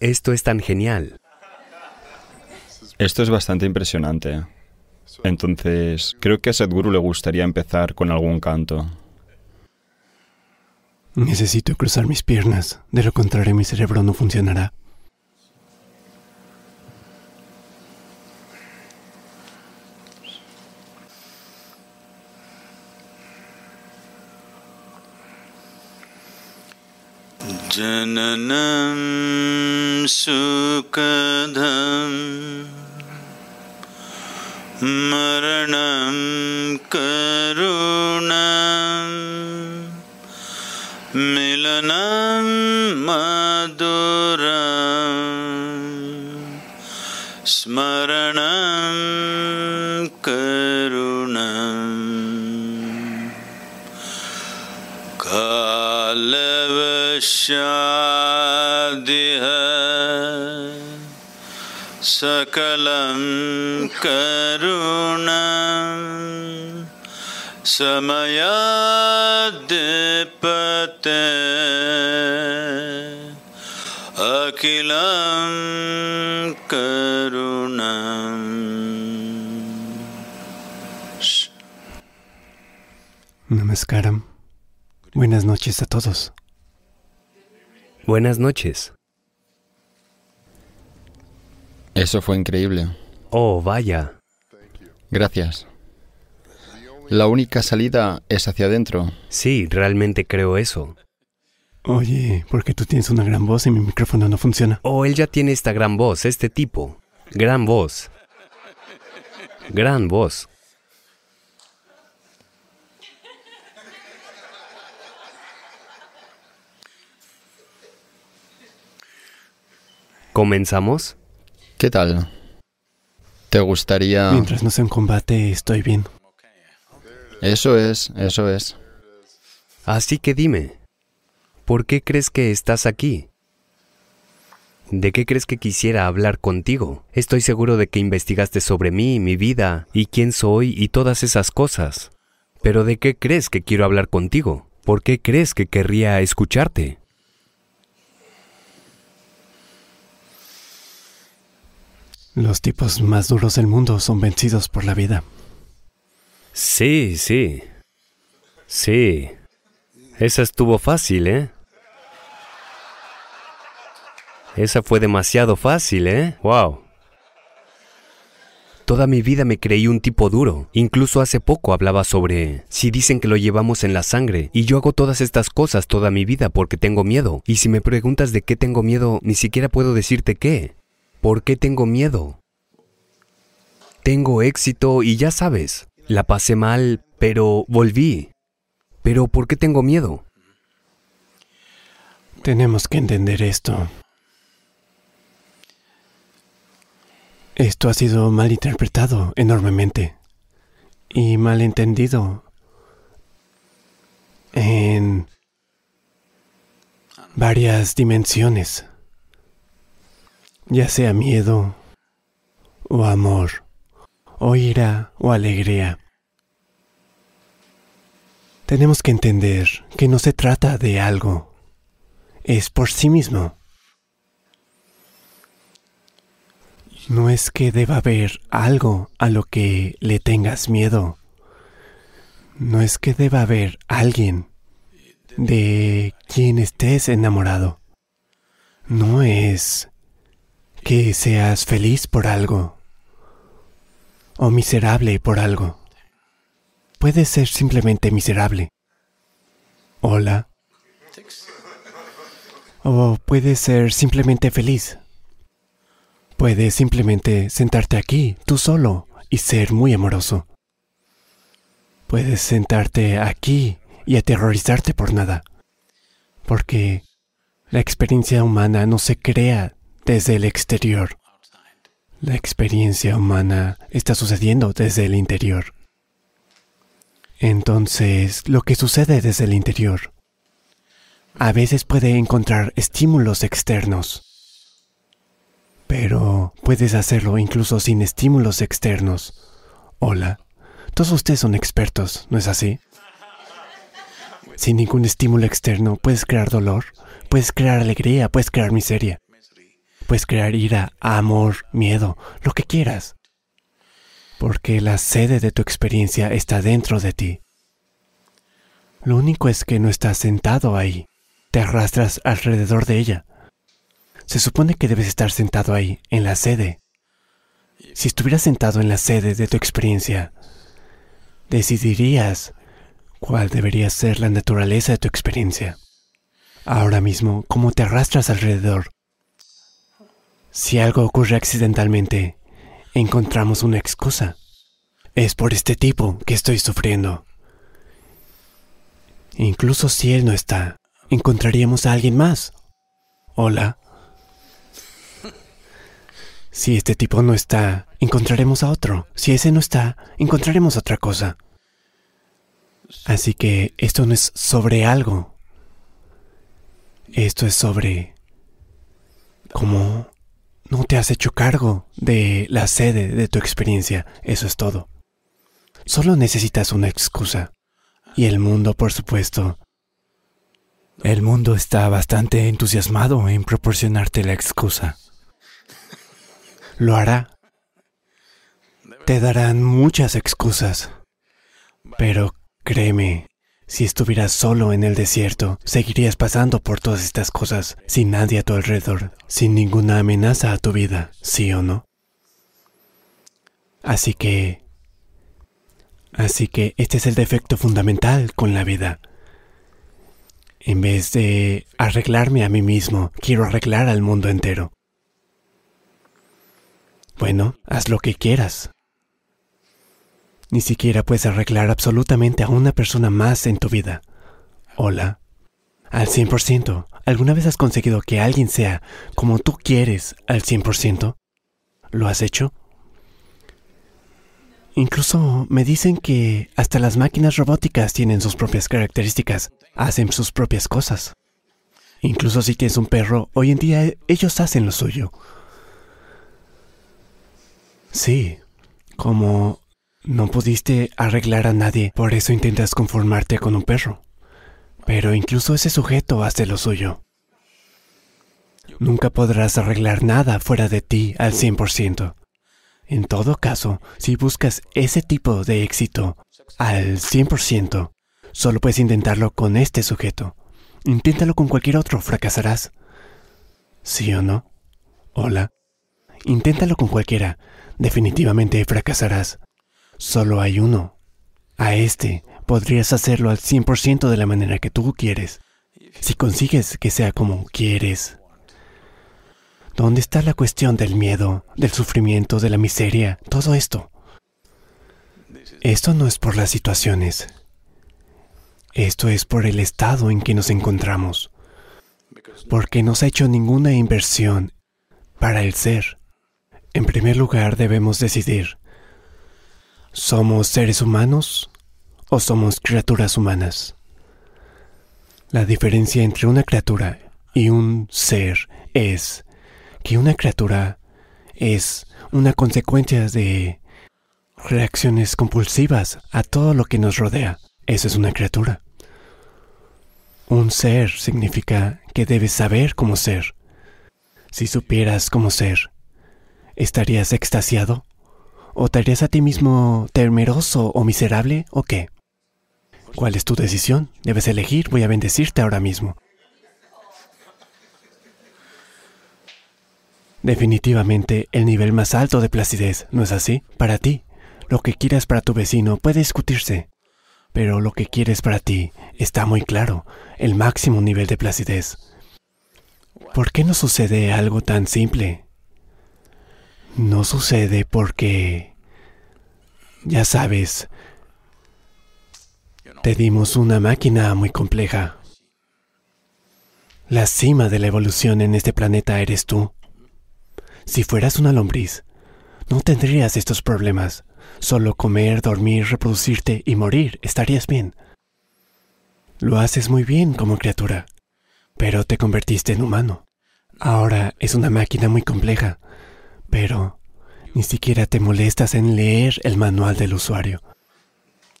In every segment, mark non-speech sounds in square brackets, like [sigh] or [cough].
esto es tan genial. Esto es bastante impresionante. Entonces, creo que a Sadhguru le gustaría empezar con algún canto. Necesito cruzar mis piernas, de lo contrario mi cerebro no funcionará. सुखदं मरणं करुणं मिलनं मधुरं स्मरणं करुणम् कालवशादिह सकलं करुणं समयाद्पते अखिलं करुणम् Namaskaram. Buenas noches a todos. Buenas noches. Eso fue increíble. Oh, vaya. Gracias. La única salida es hacia adentro. Sí, realmente creo eso. Oye, porque tú tienes una gran voz y mi micrófono no funciona. Oh, él ya tiene esta gran voz, este tipo. Gran voz. Gran voz. ¿Comenzamos? ¿Qué tal? ¿Te gustaría...? Mientras no sea un combate, estoy bien. Eso es, eso es. Así que dime, ¿por qué crees que estás aquí? ¿De qué crees que quisiera hablar contigo? Estoy seguro de que investigaste sobre mí, mi vida, y quién soy y todas esas cosas. Pero ¿de qué crees que quiero hablar contigo? ¿Por qué crees que querría escucharte? Los tipos más duros del mundo son vencidos por la vida. Sí, sí. Sí. Esa estuvo fácil, ¿eh? Esa fue demasiado fácil, ¿eh? Wow. Toda mi vida me creí un tipo duro. Incluso hace poco hablaba sobre si dicen que lo llevamos en la sangre. Y yo hago todas estas cosas toda mi vida porque tengo miedo. Y si me preguntas de qué tengo miedo, ni siquiera puedo decirte qué. ¿Por qué tengo miedo? Tengo éxito y ya sabes, la pasé mal, pero volví. Pero ¿por qué tengo miedo? Tenemos que entender esto. Esto ha sido mal interpretado enormemente y mal entendido en varias dimensiones, ya sea miedo o amor, o ira o alegría. Tenemos que entender que no se trata de algo, es por sí mismo. No es que deba haber algo a lo que le tengas miedo. No es que deba haber alguien de quien estés enamorado. No es que seas feliz por algo o miserable por algo. Puedes ser simplemente miserable. Hola. O puedes ser simplemente feliz. Puedes simplemente sentarte aquí, tú solo, y ser muy amoroso. Puedes sentarte aquí y aterrorizarte por nada. Porque la experiencia humana no se crea desde el exterior. La experiencia humana está sucediendo desde el interior. Entonces, lo que sucede desde el interior a veces puede encontrar estímulos externos pero puedes hacerlo incluso sin estímulos externos. Hola, todos ustedes son expertos, ¿no es así? Sin ningún estímulo externo puedes crear dolor, puedes crear alegría, puedes crear miseria. Puedes crear ira, amor, miedo, lo que quieras. Porque la sede de tu experiencia está dentro de ti. Lo único es que no estás sentado ahí. Te arrastras alrededor de ella. Se supone que debes estar sentado ahí, en la sede. Si estuvieras sentado en la sede de tu experiencia, decidirías cuál debería ser la naturaleza de tu experiencia. Ahora mismo, ¿cómo te arrastras alrededor? Si algo ocurre accidentalmente, encontramos una excusa. Es por este tipo que estoy sufriendo. Incluso si él no está, encontraríamos a alguien más. Hola. [laughs] Si este tipo no está, encontraremos a otro. Si ese no está, encontraremos otra cosa. Así que esto no es sobre algo. Esto es sobre cómo no te has hecho cargo de la sede de tu experiencia. Eso es todo. Solo necesitas una excusa. Y el mundo, por supuesto. El mundo está bastante entusiasmado en proporcionarte la excusa. Lo hará. Te darán muchas excusas. Pero créeme, si estuvieras solo en el desierto, seguirías pasando por todas estas cosas, sin nadie a tu alrededor, sin ninguna amenaza a tu vida, ¿sí o no? Así que... Así que este es el defecto fundamental con la vida. En vez de arreglarme a mí mismo, quiero arreglar al mundo entero. Bueno, haz lo que quieras. Ni siquiera puedes arreglar absolutamente a una persona más en tu vida. Hola. Al 100%. ¿Alguna vez has conseguido que alguien sea como tú quieres al 100%? ¿Lo has hecho? Incluso me dicen que hasta las máquinas robóticas tienen sus propias características, hacen sus propias cosas. Incluso si tienes un perro, hoy en día ellos hacen lo suyo. Sí, como no pudiste arreglar a nadie, por eso intentas conformarte con un perro. Pero incluso ese sujeto hace lo suyo. Nunca podrás arreglar nada fuera de ti al 100%. En todo caso, si buscas ese tipo de éxito al 100%, solo puedes intentarlo con este sujeto. Inténtalo con cualquier otro, fracasarás. ¿Sí o no? Hola. Inténtalo con cualquiera. Definitivamente fracasarás. Solo hay uno. A este podrías hacerlo al 100% de la manera que tú quieres. Si consigues que sea como quieres. ¿Dónde está la cuestión del miedo, del sufrimiento, de la miseria, todo esto? Esto no es por las situaciones. Esto es por el estado en que nos encontramos. Porque no se ha hecho ninguna inversión para el ser. En primer lugar debemos decidir, ¿somos seres humanos o somos criaturas humanas? La diferencia entre una criatura y un ser es que una criatura es una consecuencia de reacciones compulsivas a todo lo que nos rodea. Eso es una criatura. Un ser significa que debes saber cómo ser. Si supieras cómo ser, ¿estarías extasiado? ¿O te harías a ti mismo temeroso o miserable o qué? ¿Cuál es tu decisión? Debes elegir, voy a bendecirte ahora mismo. Definitivamente el nivel más alto de placidez, ¿no es así? Para ti, lo que quieras para tu vecino puede discutirse, pero lo que quieres para ti está muy claro, el máximo nivel de placidez. ¿Por qué no sucede algo tan simple? No sucede porque, ya sabes, te dimos una máquina muy compleja. La cima de la evolución en este planeta eres tú. Si fueras una lombriz, no tendrías estos problemas. Solo comer, dormir, reproducirte y morir estarías bien. Lo haces muy bien como criatura, pero te convertiste en humano. Ahora es una máquina muy compleja, pero ni siquiera te molestas en leer el manual del usuario.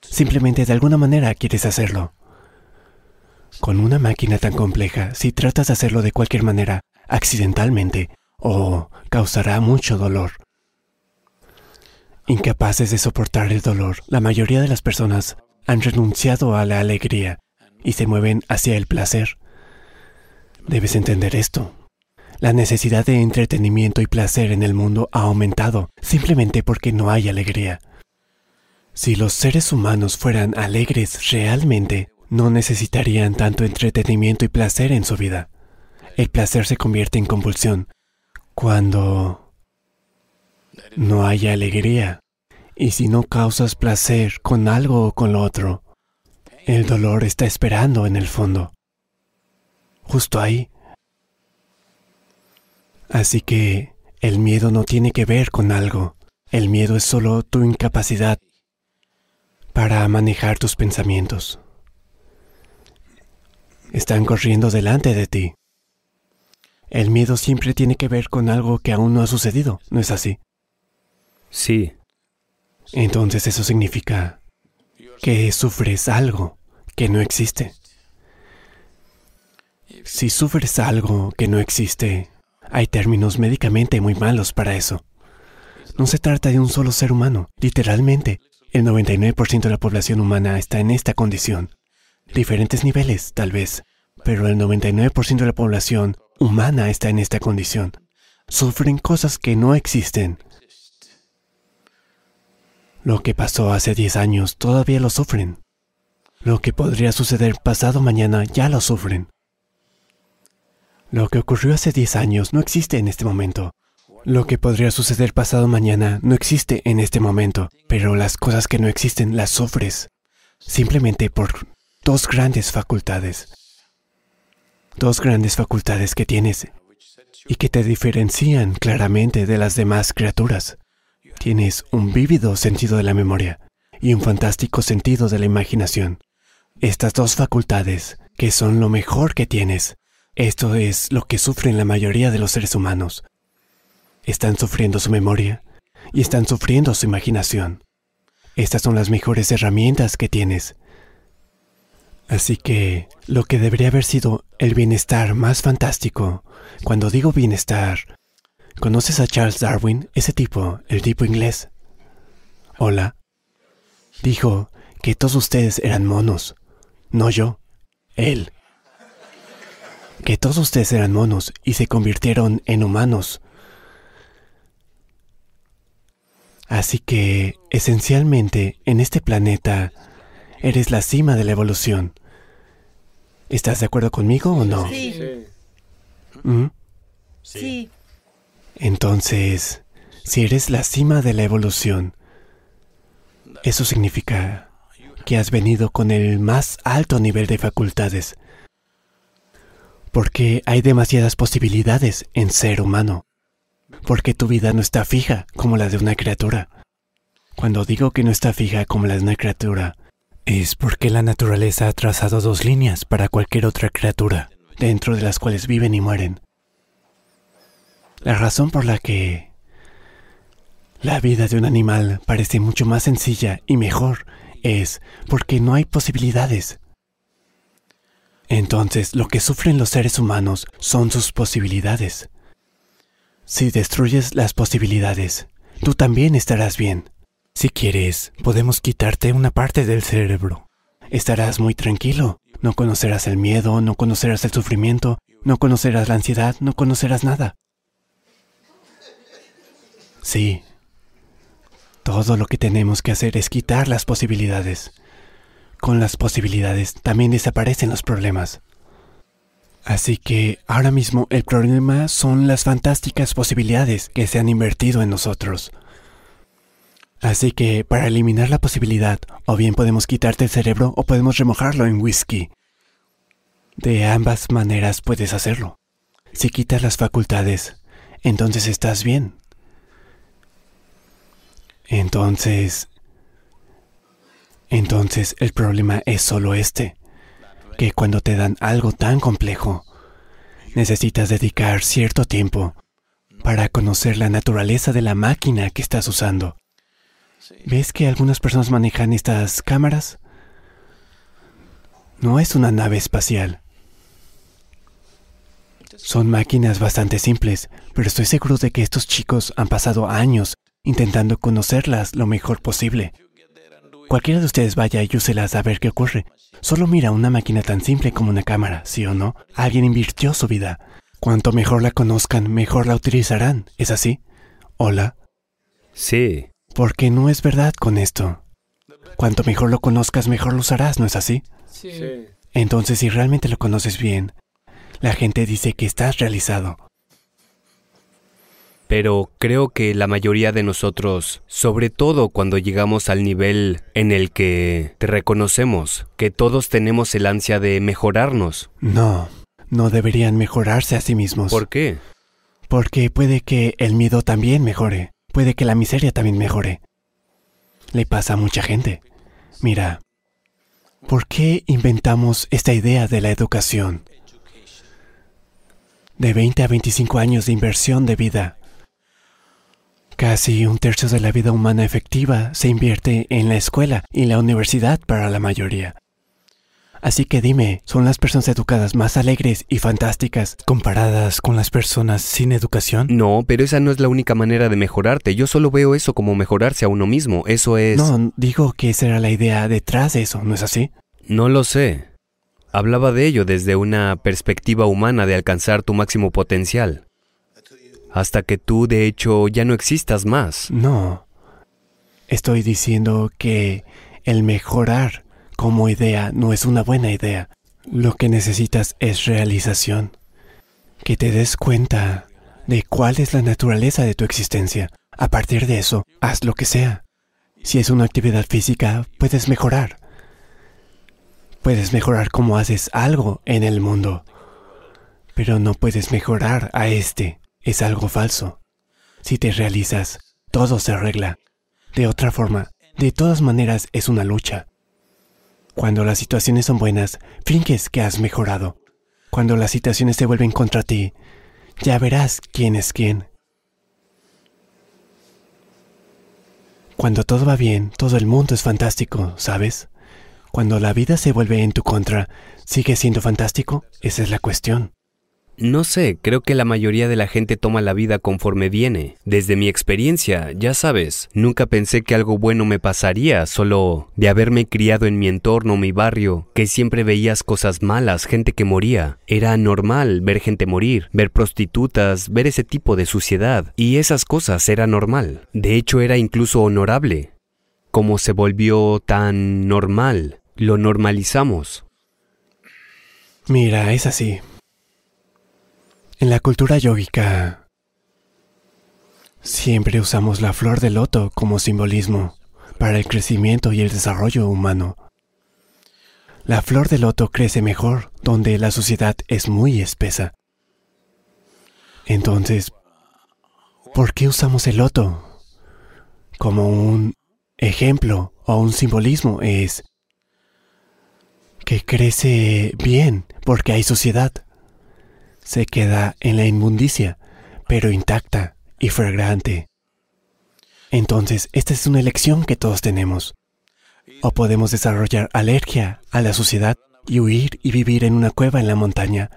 Simplemente de alguna manera quieres hacerlo. Con una máquina tan compleja, si tratas de hacerlo de cualquier manera, accidentalmente, o causará mucho dolor. Incapaces de soportar el dolor, la mayoría de las personas han renunciado a la alegría y se mueven hacia el placer. Debes entender esto. La necesidad de entretenimiento y placer en el mundo ha aumentado simplemente porque no hay alegría. Si los seres humanos fueran alegres realmente, no necesitarían tanto entretenimiento y placer en su vida. El placer se convierte en compulsión cuando no hay alegría. Y si no causas placer con algo o con lo otro, el dolor está esperando en el fondo. Justo ahí. Así que el miedo no tiene que ver con algo. El miedo es solo tu incapacidad para manejar tus pensamientos. Están corriendo delante de ti. El miedo siempre tiene que ver con algo que aún no ha sucedido, ¿no es así? Sí, Entonces eso significa que sufres algo que no existe. Si sufres algo que no existe, hay términos médicamente muy malos para eso. No se trata de un solo ser humano. Literalmente, el 99% de la población humana está en esta condición. Diferentes niveles, tal vez, pero el 99% de la población humana está en esta condición. Sufren cosas que no existen. Lo que pasó hace 10 años todavía lo sufren. Lo que podría suceder pasado mañana ya lo sufren. Lo que ocurrió hace 10 años no existe en este momento. Lo que podría suceder pasado mañana no existe en este momento, pero las cosas que no existen las sufres simplemente por dos grandes facultades. Dos grandes facultades que tienes y que te diferencian claramente de las demás criaturas. Tienes un vívido sentido de la memoria y un fantástico sentido de la imaginación. Estas dos facultades, que son lo mejor que tienes, esto es lo que sufren la mayoría de los seres humanos. Están sufriendo su memoria y están sufriendo su imaginación. Estas son las mejores herramientas que tienes. Así que lo que debería haber sido el bienestar más fantástico, cuando digo bienestar, ¿conoces a Charles Darwin, ese tipo, el tipo inglés? Hola. Dijo que todos ustedes eran monos, no yo, él. Que todos ustedes eran monos y se convirtieron en humanos. Así que, esencialmente, en este planeta, eres la cima de la evolución. ¿Estás de acuerdo conmigo o no? Sí, ¿Mm? sí. Entonces, si eres la cima de la evolución, eso significa que has venido con el más alto nivel de facultades. Porque hay demasiadas posibilidades en ser humano. Porque tu vida no está fija como la de una criatura. Cuando digo que no está fija como la de una criatura, es porque la naturaleza ha trazado dos líneas para cualquier otra criatura, dentro de las cuales viven y mueren. La razón por la que la vida de un animal parece mucho más sencilla y mejor es porque no hay posibilidades. Entonces, lo que sufren los seres humanos son sus posibilidades. Si destruyes las posibilidades, tú también estarás bien. Si quieres, podemos quitarte una parte del cerebro. Estarás muy tranquilo. No conocerás el miedo, no conocerás el sufrimiento, no conocerás la ansiedad, no conocerás nada. Sí. Todo lo que tenemos que hacer es quitar las posibilidades. Con las posibilidades también desaparecen los problemas. Así que ahora mismo el problema son las fantásticas posibilidades que se han invertido en nosotros. Así que para eliminar la posibilidad, o bien podemos quitarte el cerebro o podemos remojarlo en whisky. De ambas maneras puedes hacerlo. Si quitas las facultades, entonces estás bien. Entonces... Entonces el problema es solo este, que cuando te dan algo tan complejo, necesitas dedicar cierto tiempo para conocer la naturaleza de la máquina que estás usando. ¿Ves que algunas personas manejan estas cámaras? No es una nave espacial. Son máquinas bastante simples, pero estoy seguro de que estos chicos han pasado años intentando conocerlas lo mejor posible. Cualquiera de ustedes vaya y úselas a ver qué ocurre. Solo mira una máquina tan simple como una cámara, ¿sí o no? Alguien invirtió su vida. Cuanto mejor la conozcan, mejor la utilizarán. ¿Es así? Hola. Sí. Porque no es verdad con esto. Cuanto mejor lo conozcas, mejor lo usarás, ¿no es así? Sí. Entonces, si realmente lo conoces bien, la gente dice que estás realizado. Pero creo que la mayoría de nosotros, sobre todo cuando llegamos al nivel en el que te reconocemos, que todos tenemos el ansia de mejorarnos. No, no deberían mejorarse a sí mismos. ¿Por qué? Porque puede que el miedo también mejore, puede que la miseria también mejore. Le pasa a mucha gente. Mira, ¿por qué inventamos esta idea de la educación? De 20 a 25 años de inversión de vida. Casi un tercio de la vida humana efectiva se invierte en la escuela y la universidad para la mayoría. Así que dime, ¿son las personas educadas más alegres y fantásticas comparadas con las personas sin educación? No, pero esa no es la única manera de mejorarte. Yo solo veo eso como mejorarse a uno mismo. Eso es... No, digo que esa era la idea detrás de eso, ¿no es así? No lo sé. Hablaba de ello desde una perspectiva humana de alcanzar tu máximo potencial. Hasta que tú, de hecho, ya no existas más. No. Estoy diciendo que el mejorar como idea no es una buena idea. Lo que necesitas es realización. Que te des cuenta de cuál es la naturaleza de tu existencia. A partir de eso, haz lo que sea. Si es una actividad física, puedes mejorar. Puedes mejorar cómo haces algo en el mundo. Pero no puedes mejorar a este. Es algo falso. Si te realizas, todo se arregla. De otra forma, de todas maneras es una lucha. Cuando las situaciones son buenas, finges que has mejorado. Cuando las situaciones se vuelven contra ti, ya verás quién es quién. Cuando todo va bien, todo el mundo es fantástico, ¿sabes? Cuando la vida se vuelve en tu contra, ¿sigue siendo fantástico? Esa es la cuestión. No sé, creo que la mayoría de la gente toma la vida conforme viene. Desde mi experiencia, ya sabes, nunca pensé que algo bueno me pasaría, solo de haberme criado en mi entorno, mi barrio, que siempre veías cosas malas, gente que moría. Era normal ver gente morir, ver prostitutas, ver ese tipo de suciedad, y esas cosas era normal. De hecho, era incluso honorable. Como se volvió tan normal, lo normalizamos. Mira, es así. En la cultura yógica siempre usamos la flor de loto como simbolismo para el crecimiento y el desarrollo humano. La flor de loto crece mejor donde la sociedad es muy espesa. Entonces, ¿por qué usamos el loto? Como un ejemplo o un simbolismo es que crece bien porque hay sociedad se queda en la inmundicia, pero intacta y fragrante. Entonces, esta es una elección que todos tenemos. O podemos desarrollar alergia a la suciedad y huir y vivir en una cueva en la montaña.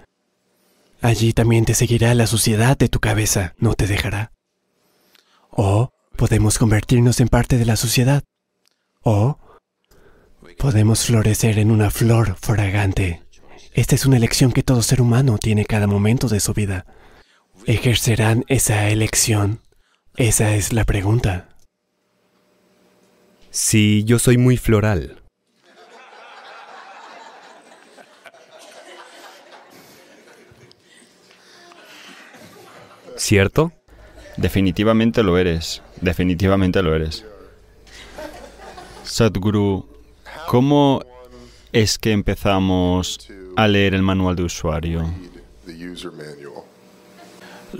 Allí también te seguirá la suciedad de tu cabeza, no te dejará. O podemos convertirnos en parte de la sociedad. O podemos florecer en una flor fragante. Esta es una elección que todo ser humano tiene cada momento de su vida. ¿Ejercerán esa elección? Esa es la pregunta. Sí, yo soy muy floral. ¿Cierto? Definitivamente lo eres. Definitivamente lo eres. Sadhguru, ¿cómo es que empezamos a leer el manual de usuario?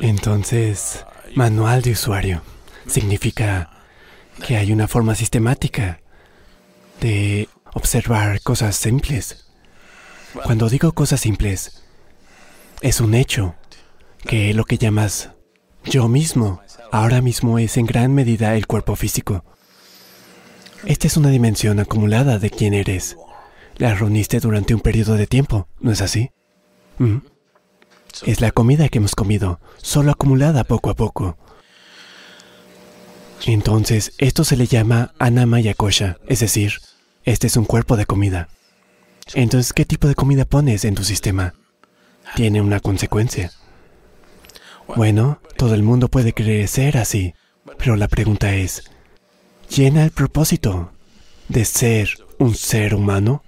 Entonces, manual de usuario significa que hay una forma sistemática de observar cosas simples. Cuando digo cosas simples, es un hecho que lo que llamas yo mismo ahora mismo es en gran medida el cuerpo físico. Esta es una dimensión acumulada de quién eres. La reuniste durante un periodo de tiempo, ¿no es así? ¿Mm? Es la comida que hemos comido, solo acumulada poco a poco. Entonces, esto se le llama Anamaya Kosha, es decir, este es un cuerpo de comida. Entonces, ¿qué tipo de comida pones en tu sistema? Tiene una consecuencia. Bueno, todo el mundo puede crecer así, pero la pregunta es, ¿llena el propósito de ser un ser humano?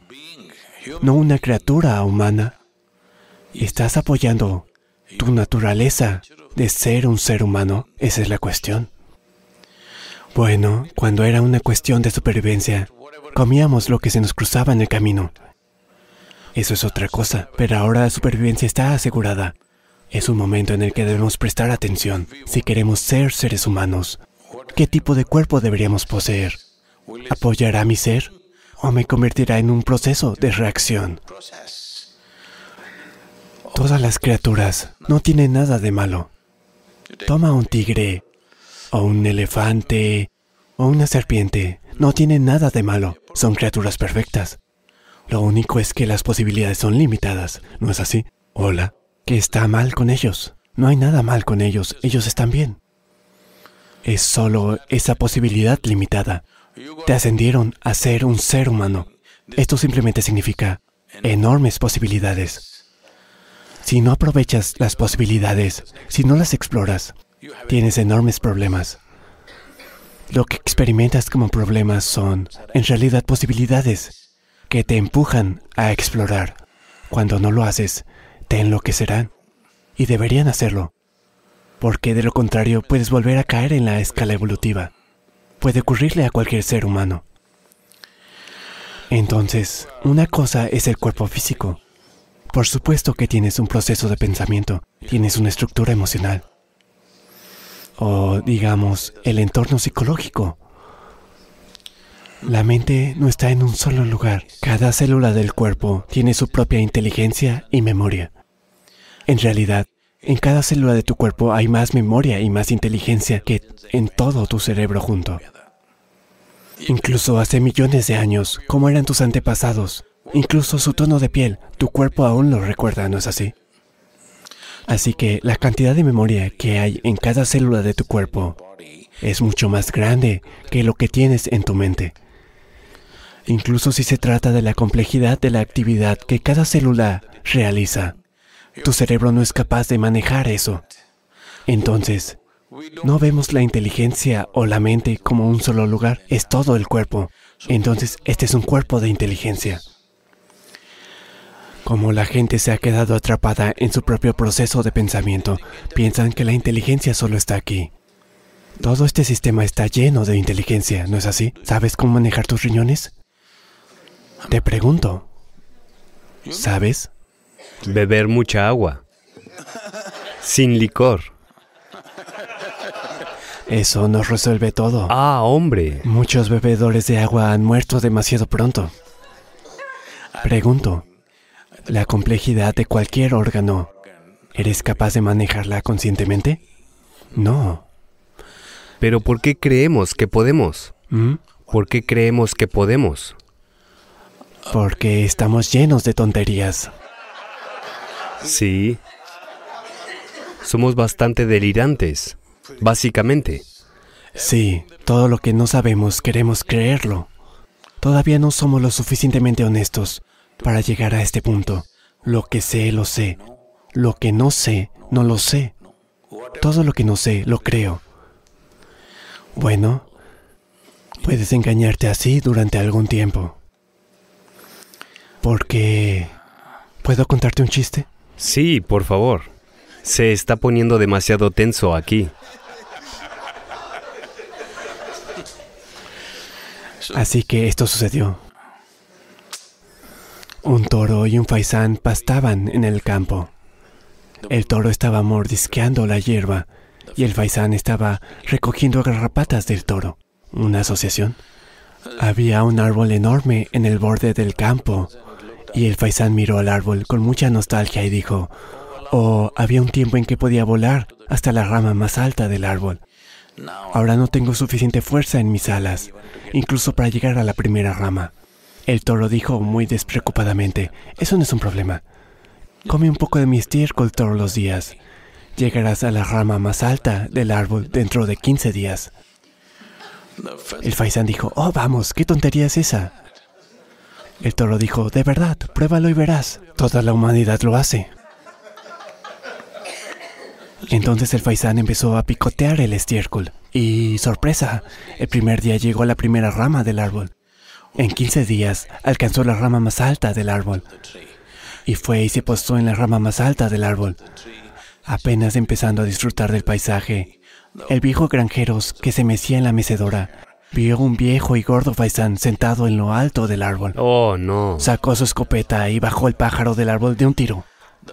No una criatura humana. ¿Estás apoyando tu naturaleza de ser un ser humano? Esa es la cuestión. Bueno, cuando era una cuestión de supervivencia, comíamos lo que se nos cruzaba en el camino. Eso es otra cosa, pero ahora la supervivencia está asegurada. Es un momento en el que debemos prestar atención si queremos ser seres humanos. ¿Qué tipo de cuerpo deberíamos poseer? ¿Apoyará mi ser o me convertirá en un proceso de reacción? Todas las criaturas no tienen nada de malo. Toma un tigre o un elefante o una serpiente. No tienen nada de malo. Son criaturas perfectas. Lo único es que las posibilidades son limitadas. ¿No es así? Hola. ¿Qué está mal con ellos? No hay nada mal con ellos. Ellos están bien. Es solo esa posibilidad limitada. Te ascendieron a ser un ser humano. Esto simplemente significa enormes posibilidades. Si no aprovechas las posibilidades, si no las exploras, tienes enormes problemas. Lo que experimentas como problemas son, en realidad, posibilidades que te empujan a explorar. Cuando no lo haces, te enloquecerán. Y deberían hacerlo. Porque de lo contrario puedes volver a caer en la escala evolutiva. Puede ocurrirle a cualquier ser humano. Entonces, una cosa es el cuerpo físico. Por supuesto que tienes un proceso de pensamiento, tienes una estructura emocional o digamos el entorno psicológico. La mente no está en un solo lugar. Cada célula del cuerpo tiene su propia inteligencia y memoria. En realidad, en cada célula de tu cuerpo hay más memoria y más inteligencia que en todo tu cerebro junto. Incluso hace millones de años, como eran tus antepasados, incluso su tono de piel, tu cuerpo aún lo recuerda, ¿no es así? Así que la cantidad de memoria que hay en cada célula de tu cuerpo es mucho más grande que lo que tienes en tu mente. Incluso si se trata de la complejidad de la actividad que cada célula realiza, tu cerebro no es capaz de manejar eso. Entonces, no vemos la inteligencia o la mente como un solo lugar, es todo el cuerpo. Entonces, este es un cuerpo de inteligencia. Como la gente se ha quedado atrapada en su propio proceso de pensamiento, piensan que la inteligencia solo está aquí. Todo este sistema está lleno de inteligencia, ¿no es así? ¿Sabes cómo manejar tus riñones? Te pregunto. ¿Sabes? Beber mucha agua. Sin licor. Eso nos resuelve todo. Ah, hombre. Muchos bebedores de agua han muerto demasiado pronto. Pregunto, la complejidad de cualquier órgano, ¿eres capaz de manejarla conscientemente? No. Pero ¿por qué creemos que podemos? ¿Mm? ¿Por qué creemos que podemos? Porque estamos llenos de tonterías. Sí. Somos bastante delirantes, básicamente. Sí, todo lo que no sabemos queremos creerlo. Todavía no somos lo suficientemente honestos para llegar a este punto. Lo que sé, lo sé. Lo que no sé, no lo sé. Todo lo que no sé, lo creo. Bueno, puedes engañarte así durante algún tiempo. Porque... ¿Puedo contarte un chiste? Sí, por favor. Se está poniendo demasiado tenso aquí. Así que esto sucedió. Un toro y un faisán pastaban en el campo. El toro estaba mordisqueando la hierba y el faisán estaba recogiendo garrapatas del toro. ¿Una asociación? Había un árbol enorme en el borde del campo y el faisán miró al árbol con mucha nostalgia y dijo, oh, había un tiempo en que podía volar hasta la rama más alta del árbol. Ahora no tengo suficiente fuerza en mis alas, incluso para llegar a la primera rama. El toro dijo muy despreocupadamente, eso no es un problema. Come un poco de mi estiércol todos los días. Llegarás a la rama más alta del árbol dentro de 15 días. El faisán dijo, oh vamos, ¿qué tontería es esa? El toro dijo, de verdad, pruébalo y verás. Toda la humanidad lo hace. Entonces el faisán empezó a picotear el estiércol. Y sorpresa, el primer día llegó a la primera rama del árbol. En 15 días alcanzó la rama más alta del árbol. Y fue y se postó en la rama más alta del árbol. Apenas empezando a disfrutar del paisaje, el viejo granjeros que se mecía en la mecedora vio un viejo y gordo faisán sentado en lo alto del árbol. Oh, no. Sacó su escopeta y bajó el pájaro del árbol de un tiro.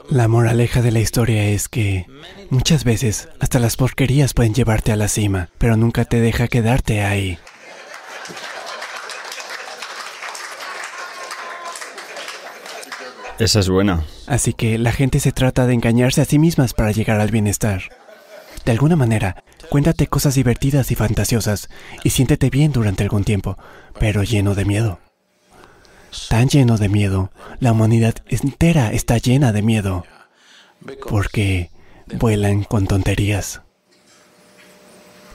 La moraleja de la historia es que muchas veces hasta las porquerías pueden llevarte a la cima, pero nunca te deja quedarte ahí. Esa es buena. Así que la gente se trata de engañarse a sí mismas para llegar al bienestar. De alguna manera, cuéntate cosas divertidas y fantasiosas y siéntete bien durante algún tiempo, pero lleno de miedo. Tan lleno de miedo, la humanidad entera está llena de miedo, porque vuelan con tonterías.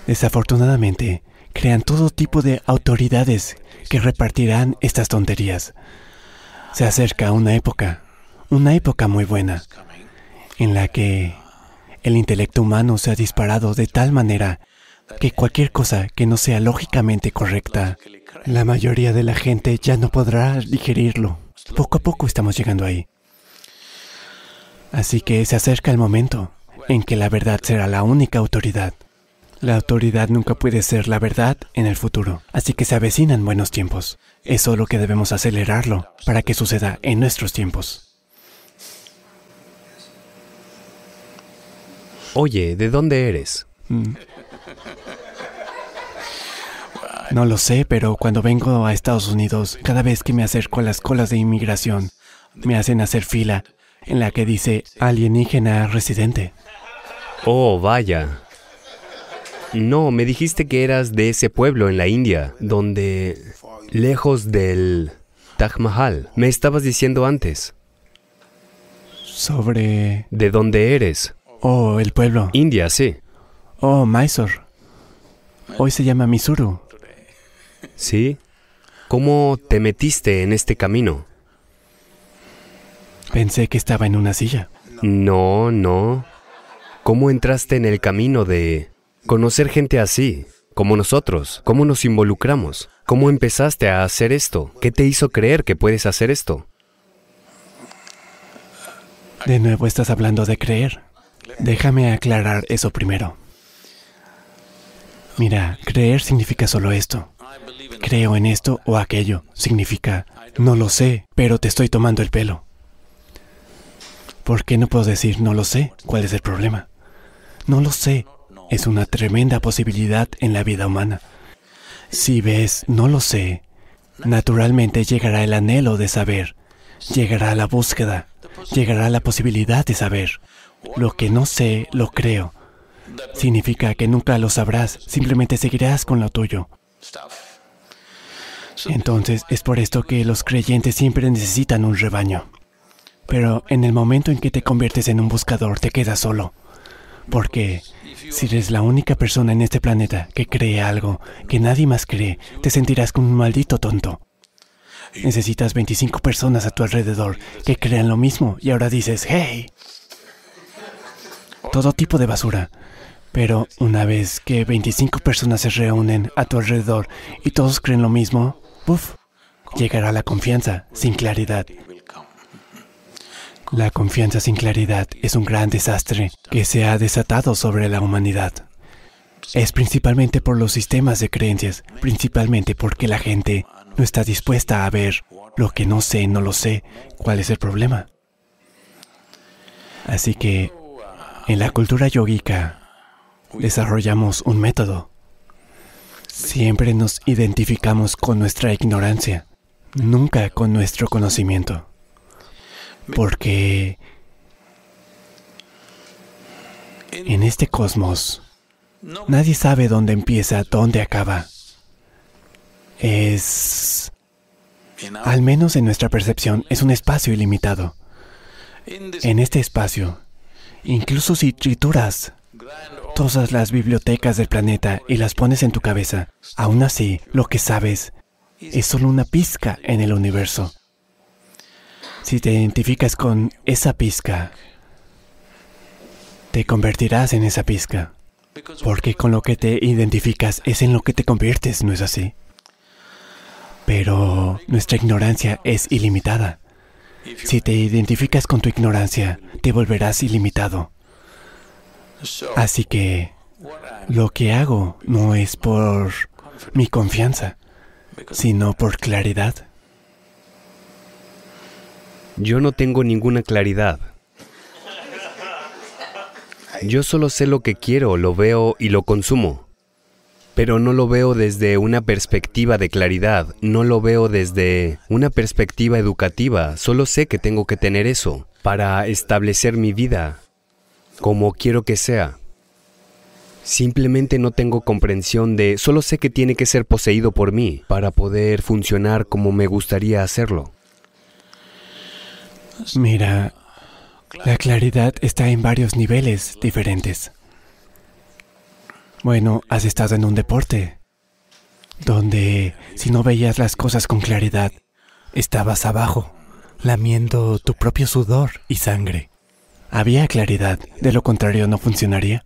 Desafortunadamente, crean todo tipo de autoridades que repartirán estas tonterías. Se acerca una época, una época muy buena, en la que el intelecto humano se ha disparado de tal manera que cualquier cosa que no sea lógicamente correcta, [laughs] la mayoría de la gente ya no podrá digerirlo. Poco a poco estamos llegando ahí. Así que se acerca el momento en que la verdad será la única autoridad. La autoridad nunca puede ser la verdad en el futuro, así que se avecinan buenos tiempos. Es solo que debemos acelerarlo para que suceda en nuestros tiempos. Oye, ¿de dónde eres? Mm. No lo sé, pero cuando vengo a Estados Unidos, cada vez que me acerco a las colas de inmigración, me hacen hacer fila en la que dice alienígena residente. Oh, vaya. No, me dijiste que eras de ese pueblo en la India, donde... lejos del... Taj Mahal. Me estabas diciendo antes. Sobre... ¿De dónde eres? Oh, el pueblo. India, sí. Oh, Mysore. Hoy se llama Misuru. ¿Sí? ¿Cómo te metiste en este camino? Pensé que estaba en una silla. No, no. ¿Cómo entraste en el camino de conocer gente así, como nosotros? ¿Cómo nos involucramos? ¿Cómo empezaste a hacer esto? ¿Qué te hizo creer que puedes hacer esto? De nuevo estás hablando de creer. Déjame aclarar eso primero. Mira, creer significa solo esto. Creo en esto o aquello. Significa, no lo sé, pero te estoy tomando el pelo. ¿Por qué no puedo decir no lo sé? ¿Cuál es el problema? No lo sé. Es una tremenda posibilidad en la vida humana. Si ves no lo sé, naturalmente llegará el anhelo de saber, llegará la búsqueda, llegará la posibilidad de saber. Lo que no sé, lo creo. Significa que nunca lo sabrás, simplemente seguirás con lo tuyo. Entonces es por esto que los creyentes siempre necesitan un rebaño. Pero en el momento en que te conviertes en un buscador te quedas solo. Porque si eres la única persona en este planeta que cree algo que nadie más cree, te sentirás como un maldito tonto. Necesitas 25 personas a tu alrededor que crean lo mismo y ahora dices, hey. Todo tipo de basura. Pero una vez que 25 personas se reúnen a tu alrededor y todos creen lo mismo, ¡puf! Llegará la confianza sin claridad. La confianza sin claridad es un gran desastre que se ha desatado sobre la humanidad. Es principalmente por los sistemas de creencias, principalmente porque la gente no está dispuesta a ver lo que no sé, no lo sé. ¿Cuál es el problema? Así que en la cultura yogica desarrollamos un método. Siempre nos identificamos con nuestra ignorancia, nunca con nuestro conocimiento. Porque en este cosmos nadie sabe dónde empieza, dónde acaba. Es, al menos en nuestra percepción, es un espacio ilimitado. En este espacio, incluso si trituras todas las bibliotecas del planeta y las pones en tu cabeza, aún así, lo que sabes es solo una pizca en el universo. Si te identificas con esa pizca, te convertirás en esa pizca. Porque con lo que te identificas es en lo que te conviertes, ¿no es así? Pero nuestra ignorancia es ilimitada. Si te identificas con tu ignorancia, te volverás ilimitado. Así que lo que hago no es por mi confianza, sino por claridad. Yo no tengo ninguna claridad. Yo solo sé lo que quiero, lo veo y lo consumo. Pero no lo veo desde una perspectiva de claridad, no lo veo desde una perspectiva educativa, solo sé que tengo que tener eso para establecer mi vida como quiero que sea. Simplemente no tengo comprensión de, solo sé que tiene que ser poseído por mí para poder funcionar como me gustaría hacerlo. Mira, la claridad está en varios niveles diferentes. Bueno, has estado en un deporte donde si no veías las cosas con claridad, estabas abajo, lamiendo tu propio sudor y sangre. Había claridad, de lo contrario no funcionaría.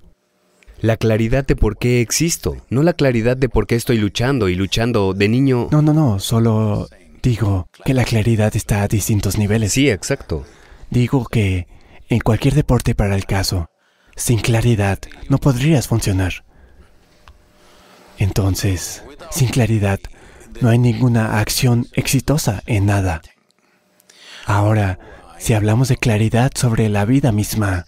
La claridad de por qué existo, no la claridad de por qué estoy luchando y luchando de niño. No, no, no, solo digo que la claridad está a distintos niveles. Sí, exacto. Digo que en cualquier deporte para el caso, sin claridad no podrías funcionar. Entonces, sin claridad, no hay ninguna acción exitosa en nada. Ahora, si hablamos de claridad sobre la vida misma,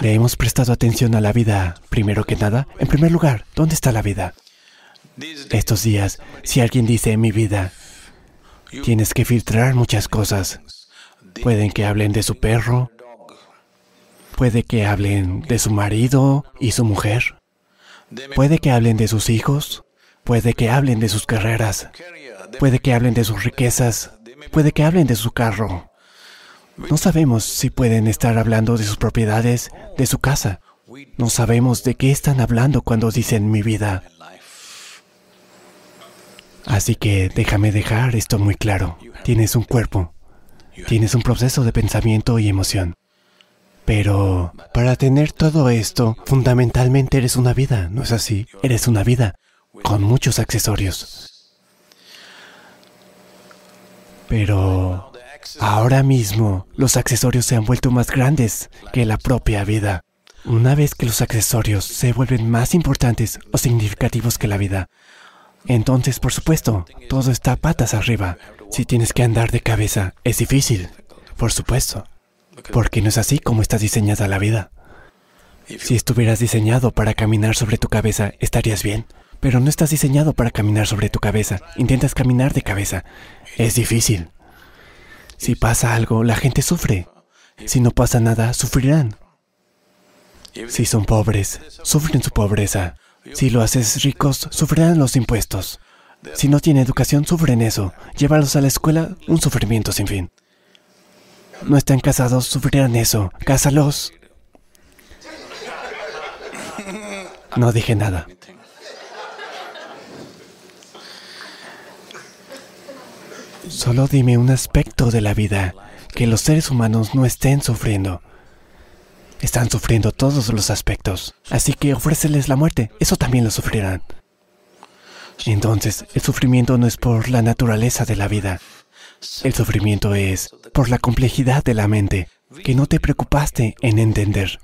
¿le hemos prestado atención a la vida primero que nada? En primer lugar, ¿dónde está la vida? Estos días, si alguien dice mi vida, tienes que filtrar muchas cosas. Pueden que hablen de su perro, puede que hablen de su marido y su mujer, puede que hablen de sus hijos, puede que hablen de sus carreras, puede que hablen de sus riquezas, puede que hablen de su carro. No sabemos si pueden estar hablando de sus propiedades, de su casa. No sabemos de qué están hablando cuando dicen mi vida. Así que déjame dejar esto muy claro. Tienes un cuerpo. Tienes un proceso de pensamiento y emoción. Pero para tener todo esto, fundamentalmente eres una vida, ¿no es así? Eres una vida con muchos accesorios. Pero ahora mismo los accesorios se han vuelto más grandes que la propia vida. Una vez que los accesorios se vuelven más importantes o significativos que la vida, entonces por supuesto, todo está patas arriba. Si tienes que andar de cabeza, es difícil, por supuesto, porque no es así como está diseñada la vida. Si estuvieras diseñado para caminar sobre tu cabeza, estarías bien, pero no estás diseñado para caminar sobre tu cabeza. Intentas caminar de cabeza. Es difícil. Si pasa algo, la gente sufre. Si no pasa nada, sufrirán. Si son pobres, sufren su pobreza. Si lo haces ricos, sufrirán los impuestos. Si no tienen educación, sufren eso. Llévalos a la escuela, un sufrimiento sin fin. No están casados, sufrirán eso. Cásalos. No dije nada. Solo dime un aspecto de la vida que los seres humanos no estén sufriendo. Están sufriendo todos los aspectos, así que ofréceles la muerte, eso también lo sufrirán. Entonces, el sufrimiento no es por la naturaleza de la vida, el sufrimiento es por la complejidad de la mente, que no te preocupaste en entender.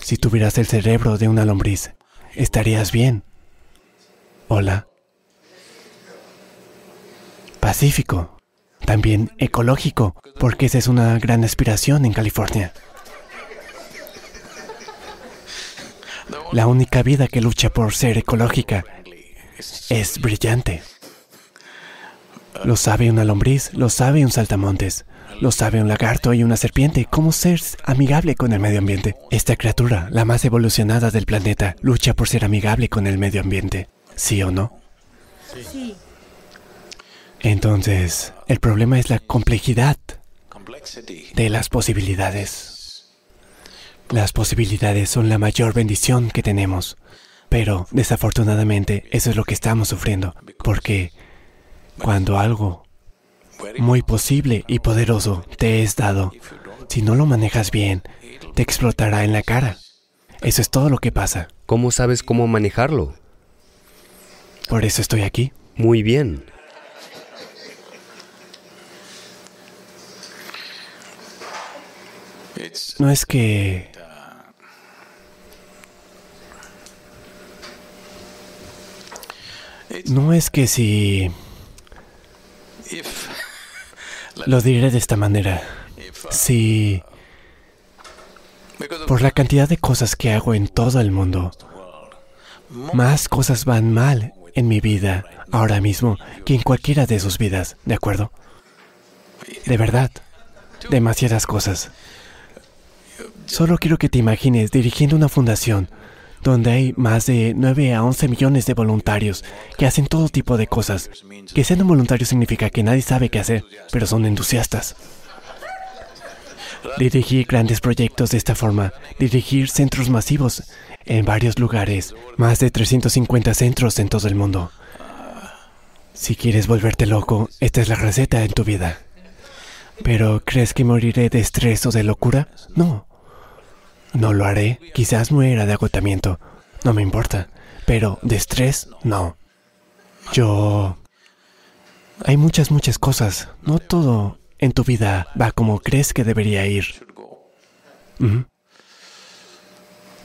Si tuvieras el cerebro de una lombriz, estarías bien. Hola pacífico, también ecológico, porque esa es una gran aspiración en California. La única vida que lucha por ser ecológica es brillante. Lo sabe una lombriz, lo sabe un saltamontes, lo sabe un lagarto y una serpiente, cómo ser amigable con el medio ambiente. Esta criatura, la más evolucionada del planeta, lucha por ser amigable con el medio ambiente. ¿Sí o no? Sí. Entonces, el problema es la complejidad de las posibilidades. Las posibilidades son la mayor bendición que tenemos. Pero, desafortunadamente, eso es lo que estamos sufriendo. Porque cuando algo muy posible y poderoso te es dado, si no lo manejas bien, te explotará en la cara. Eso es todo lo que pasa. ¿Cómo sabes cómo manejarlo? Por eso estoy aquí. Muy bien. No es que no es que si lo diré de esta manera, si por la cantidad de cosas que hago en todo el mundo, más cosas van mal en mi vida ahora mismo que en cualquiera de sus vidas, ¿de acuerdo? De verdad, demasiadas cosas. Solo quiero que te imagines dirigiendo una fundación donde hay más de 9 a 11 millones de voluntarios que hacen todo tipo de cosas. Que sean un voluntario significa que nadie sabe qué hacer, pero son entusiastas. Dirigir grandes proyectos de esta forma, dirigir centros masivos en varios lugares, más de 350 centros en todo el mundo. Si quieres volverte loco, esta es la receta en tu vida. Pero ¿crees que moriré de estrés o de locura? No. No lo haré. Quizás muera de agotamiento. No me importa. Pero de estrés, no. Yo... Hay muchas, muchas cosas. No todo en tu vida va como crees que debería ir.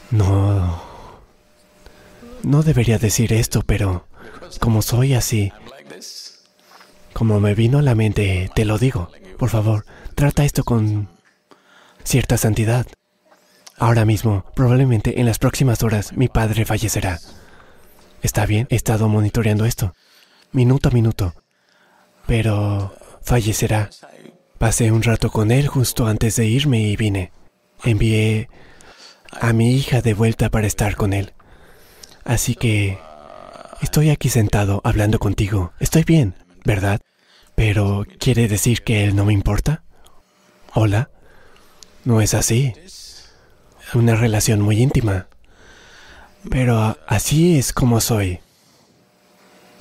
No... No debería decir esto, pero como soy así, como me vino a la mente, te lo digo. Por favor, trata esto con cierta santidad. Ahora mismo, probablemente en las próximas horas, mi padre fallecerá. Está bien, he estado monitoreando esto, minuto a minuto. Pero fallecerá. Pasé un rato con él justo antes de irme y vine. Envié a mi hija de vuelta para estar con él. Así que estoy aquí sentado hablando contigo. Estoy bien, ¿verdad? Pero ¿quiere decir que él no me importa? Hola. No es así. Una relación muy íntima. Pero así es como soy.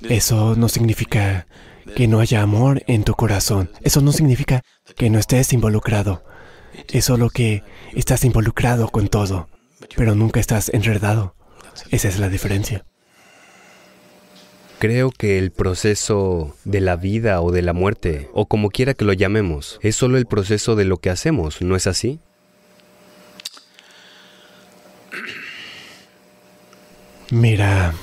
Eso no significa que no haya amor en tu corazón. Eso no significa que no estés involucrado. Es solo que estás involucrado con todo, pero nunca estás enredado. Esa es la diferencia. Creo que el proceso de la vida o de la muerte, o como quiera que lo llamemos, es solo el proceso de lo que hacemos, ¿no es así? Mira,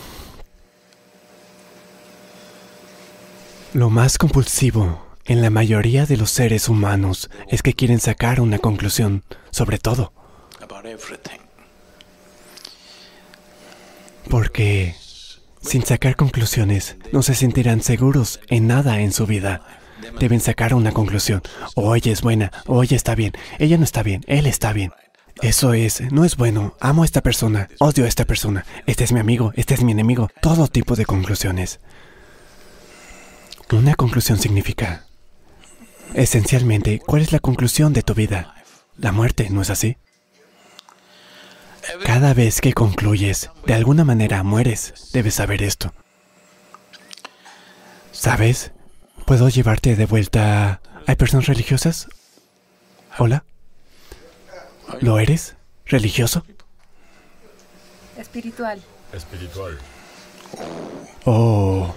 lo más compulsivo en la mayoría de los seres humanos es que quieren sacar una conclusión sobre todo, porque sin sacar conclusiones no se sentirán seguros en nada en su vida. Deben sacar una conclusión. O ella es buena, o ella está bien. Ella no está bien, él está bien. Eso es, no es bueno. Amo a esta persona, odio a esta persona. Este es mi amigo, este es mi enemigo. Todo tipo de conclusiones. Una conclusión significa, esencialmente, ¿cuál es la conclusión de tu vida? La muerte, ¿no es así? Cada vez que concluyes, de alguna manera mueres. Debes saber esto. ¿Sabes? ¿Puedo llevarte de vuelta? ¿Hay personas religiosas? ¿Hola? ¿Lo eres? ¿Religioso? Espiritual. Oh.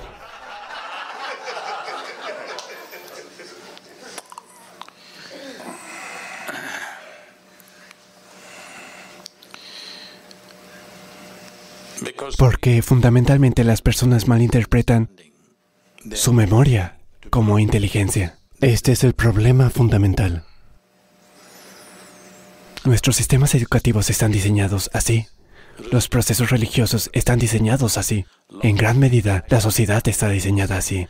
Because Porque fundamentalmente las personas malinterpretan su memoria como inteligencia. Este es el problema fundamental. Nuestros sistemas educativos están diseñados así. Los procesos religiosos están diseñados así. En gran medida, la sociedad está diseñada así.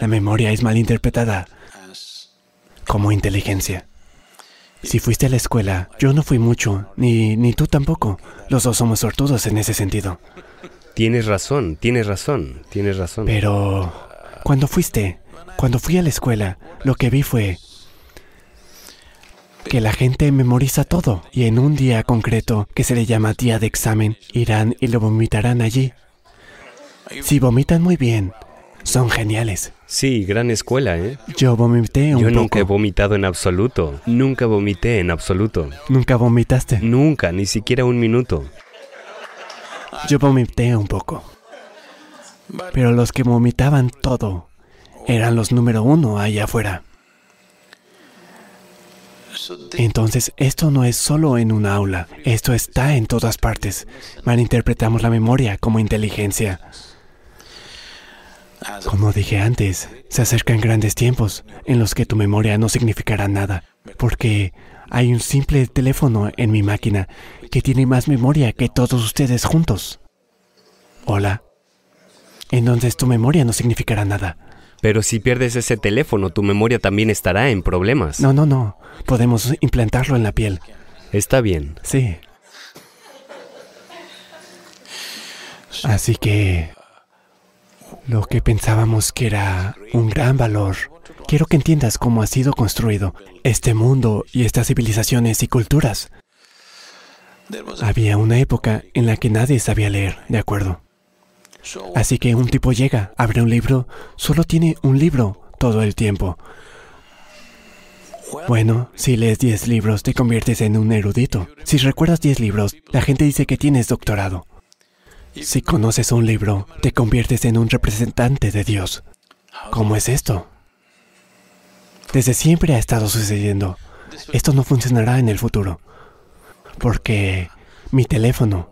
La memoria es malinterpretada como inteligencia. Si fuiste a la escuela, yo no fui mucho, ni, ni tú tampoco. Los dos somos sortudos en ese sentido. Tienes razón, tienes razón, tienes razón. Pero, cuando fuiste, Cuando fui a la escuela, lo que vi fue que la gente memoriza todo y en un día concreto que se le llama día de examen, irán y lo vomitarán allí. Si vomitan muy bien, son geniales. Sí, gran escuela, ¿eh? Yo vomité un Yo poco. nunca he vomitado en absoluto. Nunca vomité en absoluto. ¿Nunca vomitaste? Nunca, ni siquiera un minuto. Yo vomité un poco. Pero los que vomitaban todo eran los número uno allá afuera. Entonces, esto no es solo en una aula, esto está en todas partes. Malinterpretamos la memoria como inteligencia. Como dije antes, se acercan grandes tiempos en los que tu memoria no significará nada, porque hay un simple teléfono en mi máquina que tiene más memoria que todos ustedes juntos. Hola. Entonces tu memoria no significará nada. Pero si pierdes ese teléfono, tu memoria también estará en problemas. No, no, no. Podemos implantarlo en la piel. Está bien. Sí. Así que lo que pensábamos que era un gran valor, quiero que entiendas cómo ha sido construido este mundo y estas civilizaciones y culturas. Había una época en la que nadie sabía leer, ¿de acuerdo? Así que un tipo llega, abre un libro, solo tiene un libro todo el tiempo. Bueno, si lees 10 libros te conviertes en un erudito. Si recuerdas 10 libros, la gente dice que tienes doctorado. Si conoces un libro, te conviertes en un representante de Dios. ¿Cómo es esto? Desde siempre ha estado sucediendo. Esto no funcionará en el futuro. Porque mi teléfono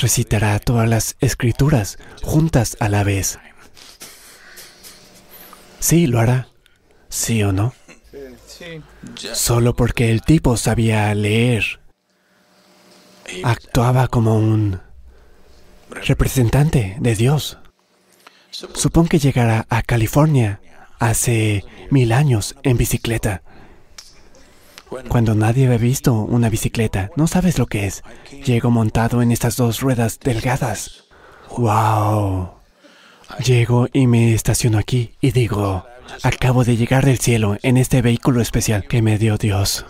recitará todas las escrituras juntas a la vez. Sí, lo hará. ¿Sí o no? Solo porque el tipo sabía leer. Actuaba como un representante de Dios. Supón que llegara a California hace mil años en bicicleta. Cuando nadie había visto una bicicleta, no sabes lo que es. Llego montado en estas dos ruedas delgadas. ¡Wow! Llego y me estaciono aquí y digo, acabo de llegar del cielo en este vehículo especial que me dio Dios.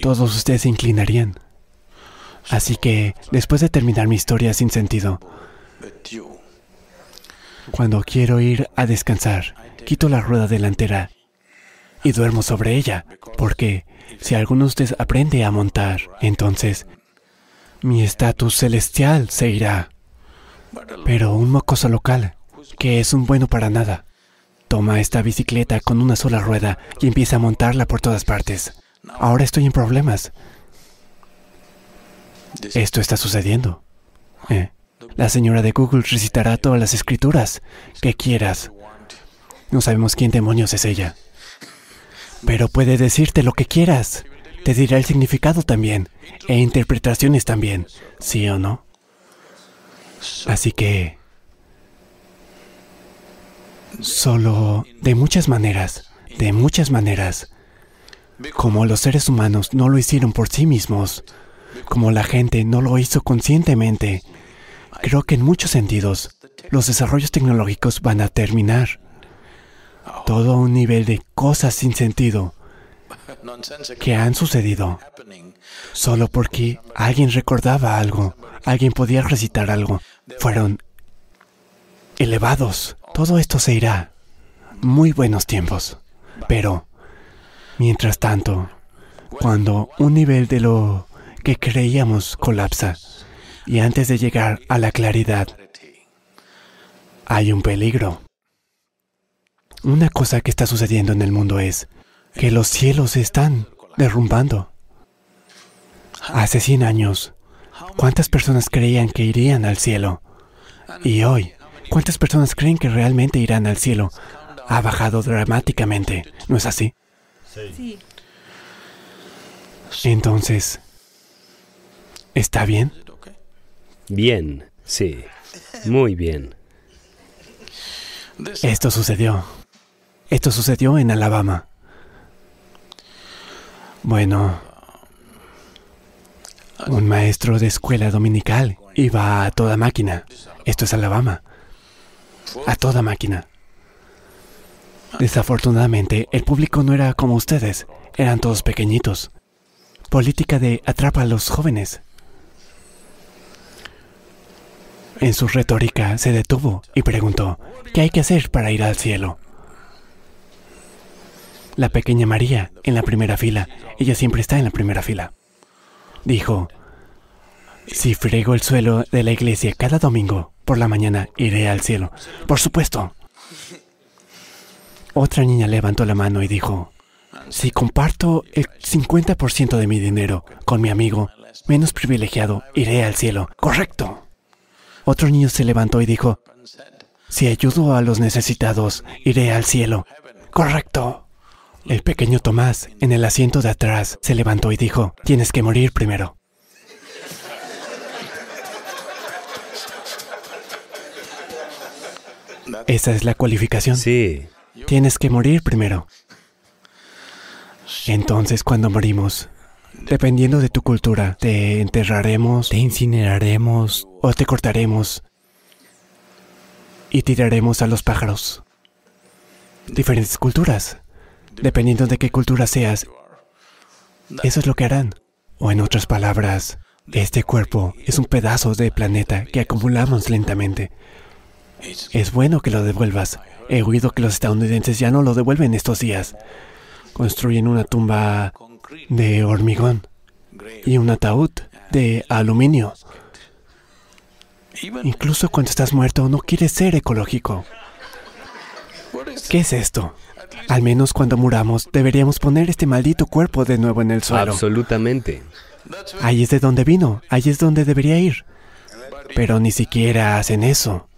Todos ustedes se inclinarían. Así que, después de terminar mi historia sin sentido, cuando quiero ir a descansar, quito la rueda delantera y duermo sobre ella, porque si alguno de ustedes aprende a montar, entonces mi estatus celestial se irá. Pero un mocoso local, que es un bueno para nada, toma esta bicicleta con una sola rueda y empieza a montarla por todas partes. Ahora estoy en problemas. Esto está sucediendo. Eh, La señora de Google recitará todas las escrituras que quieras. No sabemos quién demonios es ella. Pero puede decirte lo que quieras. Te dirá el significado también. E interpretaciones también. ¿Sí o no? Así que... Solo de muchas maneras, de muchas maneras, como los seres humanos no lo hicieron por sí mismos, como la gente no lo hizo conscientemente, creo que en muchos sentidos los desarrollos tecnológicos van a terminar. Todo un nivel de cosas sin sentido que han sucedido solo porque alguien recordaba algo, alguien podía recitar algo, fueron elevados. Todo esto se irá. Muy buenos tiempos. Pero, mientras tanto, cuando un nivel de lo que creíamos colapsa y antes de llegar a la claridad hay un peligro. Una cosa que está sucediendo en el mundo es que los cielos se están derrumbando. Hace 100 años, ¿cuántas personas creían que irían al cielo? Y hoy, ¿cuántas personas creen que realmente irán al cielo? Ha bajado dramáticamente, ¿no es así? Sí. Entonces, ¿está bien? Bien, sí. Muy bien. Esto sucedió. Esto sucedió en Alabama. Bueno, un maestro de escuela dominical iba a toda máquina. Esto es Alabama. A toda máquina. Desafortunadamente, el público no era como ustedes, eran todos pequeñitos. Política de atrapa a los jóvenes. En su retórica se detuvo y preguntó, ¿qué hay que hacer para ir al cielo? La pequeña María, en la primera fila, ella siempre está en la primera fila, dijo, si friego el suelo de la iglesia cada domingo por la mañana, iré al cielo. Por supuesto. Otra niña levantó la mano y dijo, si comparto el 50% de mi dinero con mi amigo menos privilegiado, iré al cielo. Correcto. Otro niño se levantó y dijo, si ayudo a los necesitados, iré al cielo. Correcto. El pequeño Tomás, en el asiento de atrás, se levantó y dijo, tienes que morir primero. Esa es la cualificación. Sí. Tienes que morir primero. Entonces, cuando morimos, dependiendo de tu cultura, te enterraremos, te incineraremos o te cortaremos y tiraremos a los pájaros. Diferentes culturas. Dependiendo de qué cultura seas, eso es lo que harán. O en otras palabras, este cuerpo es un pedazo de planeta que acumulamos lentamente. Es bueno que lo devuelvas. He oído que los estadounidenses ya no lo devuelven estos días. Construyen una tumba de hormigón y un ataúd de aluminio. Incluso cuando estás muerto no quieres ser ecológico. ¿Qué es esto? Al menos cuando muramos deberíamos poner este maldito cuerpo de nuevo en el suelo. Absolutamente. Ahí es de donde vino, ahí es donde debería ir. Pero ni siquiera hacen eso.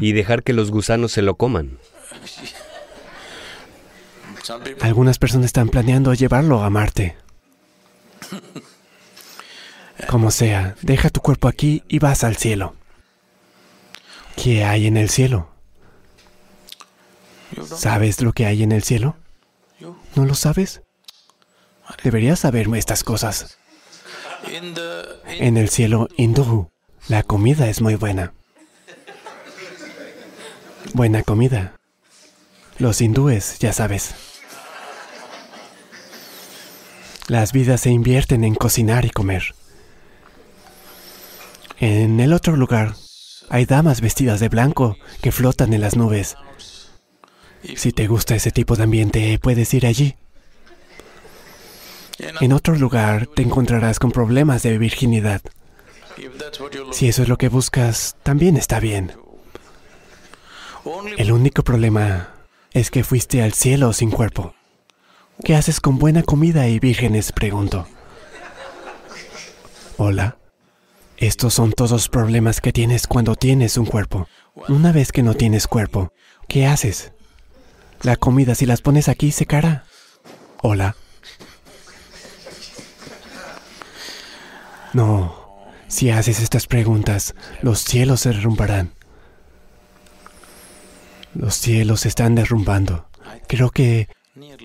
Y dejar que los gusanos se lo coman. Algunas personas están planeando llevarlo a Marte. Como sea, deja tu cuerpo aquí y vas al cielo. ¿Qué hay en el cielo? ¿Sabes lo que hay en el cielo? ¿No lo sabes? Deberías saber estas cosas. En el cielo hindú, la comida es muy buena. Buena comida. Los hindúes, ya sabes. Las vidas se invierten en cocinar y comer. En el otro lugar, hay damas vestidas de blanco que flotan en las nubes. Si te gusta ese tipo de ambiente, puedes ir allí. En otro lugar, te encontrarás con problemas de virginidad. Si eso es lo que buscas, también está bien. El único problema es que fuiste al cielo sin cuerpo. ¿Qué haces con buena comida y vírgenes? Pregunto. Hola. Estos son todos los problemas que tienes cuando tienes un cuerpo. Una vez que no tienes cuerpo, ¿qué haces? La comida, si las pones aquí, secará. Hola. No. Si haces estas preguntas, los cielos se derrumbarán. Los cielos se están derrumbando. Creo que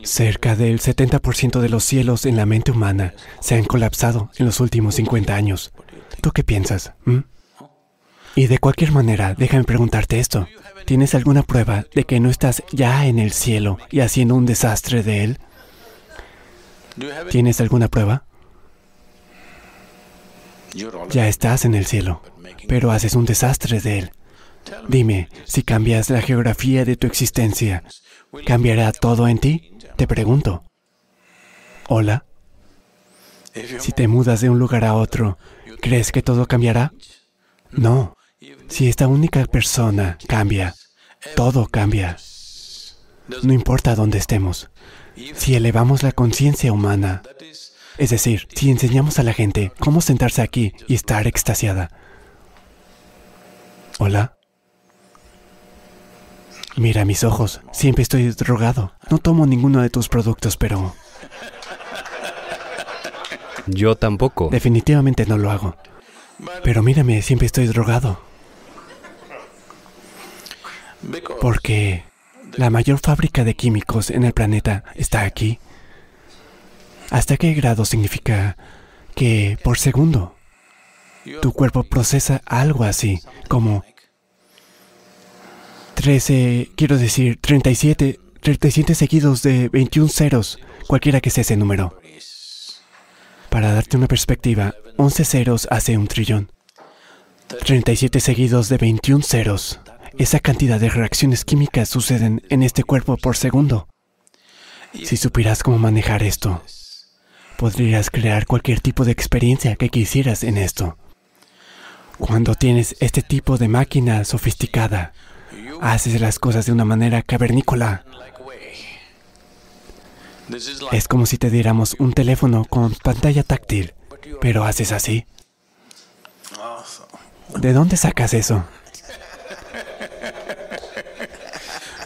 cerca del 70% de los cielos en la mente humana se han colapsado en los últimos 50 años. ¿Tú qué piensas? mm? Y de cualquier manera, déjame preguntarte esto. ¿Tienes alguna prueba de que no estás ya en el cielo y haciendo un desastre de él? ¿Tienes alguna prueba? Ya estás en el cielo, pero haces un desastre de él. Dime, si cambias la geografía de tu existencia, ¿cambiará todo en ti? Te pregunto. Hola, si te mudas de un lugar a otro, ¿crees que todo cambiará? No. Si esta única persona cambia, todo cambia. No importa dónde estemos. Si elevamos la conciencia humana, es decir, si enseñamos a la gente cómo sentarse aquí y estar extasiada. Hola. Mira mis ojos, siempre estoy drogado. No tomo ninguno de tus productos, pero Yo tampoco. definitivamente no lo hago. Pero mírame, siempre estoy drogado. Porque la mayor fábrica de químicos en el planeta está aquí. ¿Hasta qué grado significa que por segundo tu cuerpo procesa algo así como 13, quiero decir 37 37 seguidos de 21 ceros, cualquiera que sea ese número. Para darte una perspectiva, 11 ceros hace un trillón. 37 seguidos de 21 ceros. Esa cantidad de reacciones químicas suceden en este cuerpo por segundo. Si supieras cómo manejar esto, podrías crear cualquier tipo de experiencia que quisieras en esto. Cuando tienes este tipo de máquina sofisticada, haces las cosas de una manera cavernícola. Es como si te diéramos un teléfono con pantalla táctil, pero haces así. ¿De dónde sacas eso?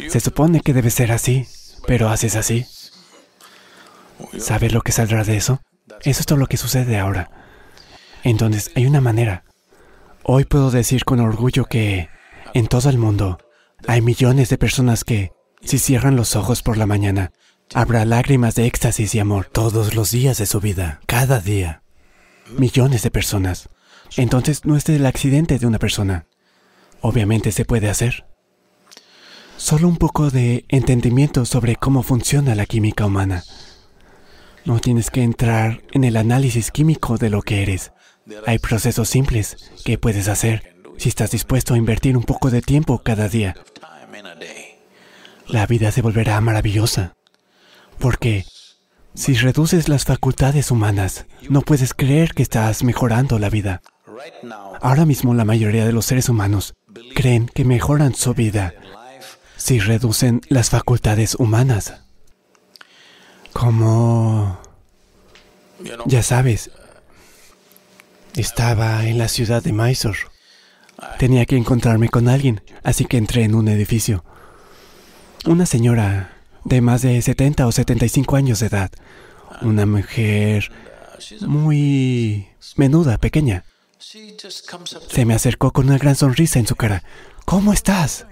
Se supone que debe ser así, pero haces así. ¿Sabes lo que saldrá de eso? Eso es todo lo que sucede ahora. Entonces, hay una manera. Hoy puedo decir con orgullo que en todo el mundo hay millones de personas que, si cierran los ojos por la mañana, habrá lágrimas de éxtasis y amor todos los días de su vida, cada día. Millones de personas. Entonces no es el accidente de una persona. Obviamente se puede hacer. Solo un poco de entendimiento sobre cómo funciona la química humana. No tienes que entrar en el análisis químico de lo que eres. Hay procesos simples que puedes hacer si estás dispuesto a invertir un poco de tiempo cada día. La vida se volverá maravillosa. Porque si reduces las facultades humanas, no puedes creer que estás mejorando la vida. Ahora mismo la mayoría de los seres humanos creen que mejoran su vida si reducen las facultades humanas. Como... Ya sabes, estaba en la ciudad de Mysore. Tenía que encontrarme con alguien, así que entré en un edificio. Una señora de más de 70 o 75 años de edad. Una mujer muy menuda, pequeña. Se me acercó con una gran sonrisa en su cara. ¿Cómo estás?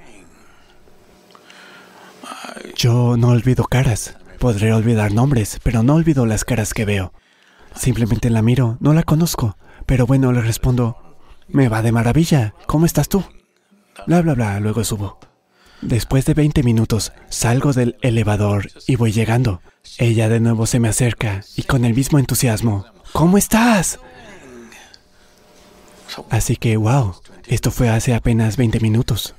Yo no olvido caras. Podré olvidar nombres, pero no olvido las caras que veo. Simplemente la miro, no la conozco. Pero bueno, le respondo, me va de maravilla. ¿Cómo estás tú? Bla, bla, bla, luego subo. Después de 20 minutos, salgo del elevador y voy llegando. Ella de nuevo se me acerca y con el mismo entusiasmo, ¿cómo estás? Así que, wow, esto fue hace apenas 20 minutos.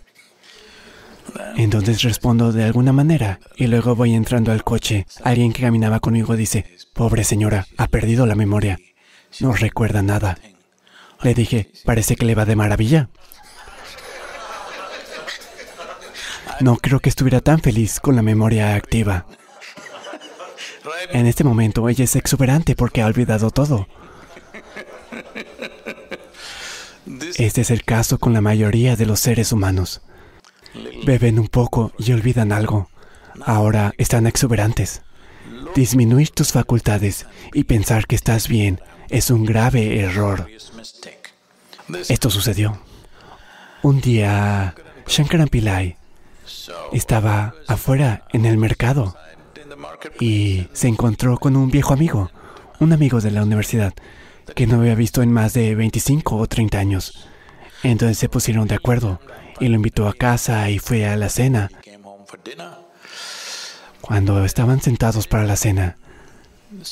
Entonces respondo de alguna manera y luego voy entrando al coche. Alguien que caminaba conmigo dice, pobre señora, ha perdido la memoria. No recuerda nada. Le dije, parece que le va de maravilla. No creo que estuviera tan feliz con la memoria activa. En este momento ella es exuberante porque ha olvidado todo. Este es el caso con la mayoría de los seres humanos. Beben un poco y olvidan algo. Ahora están exuberantes. Disminuir tus facultades y pensar que estás bien es un grave error. Esto sucedió. Un día, Shankaran Pillai estaba afuera en el mercado y se encontró con un viejo amigo, un amigo de la universidad, que no había visto en más de 25 o 30 años. Entonces se pusieron de acuerdo y lo invitó a casa y fue a la cena. Cuando estaban sentados para la cena,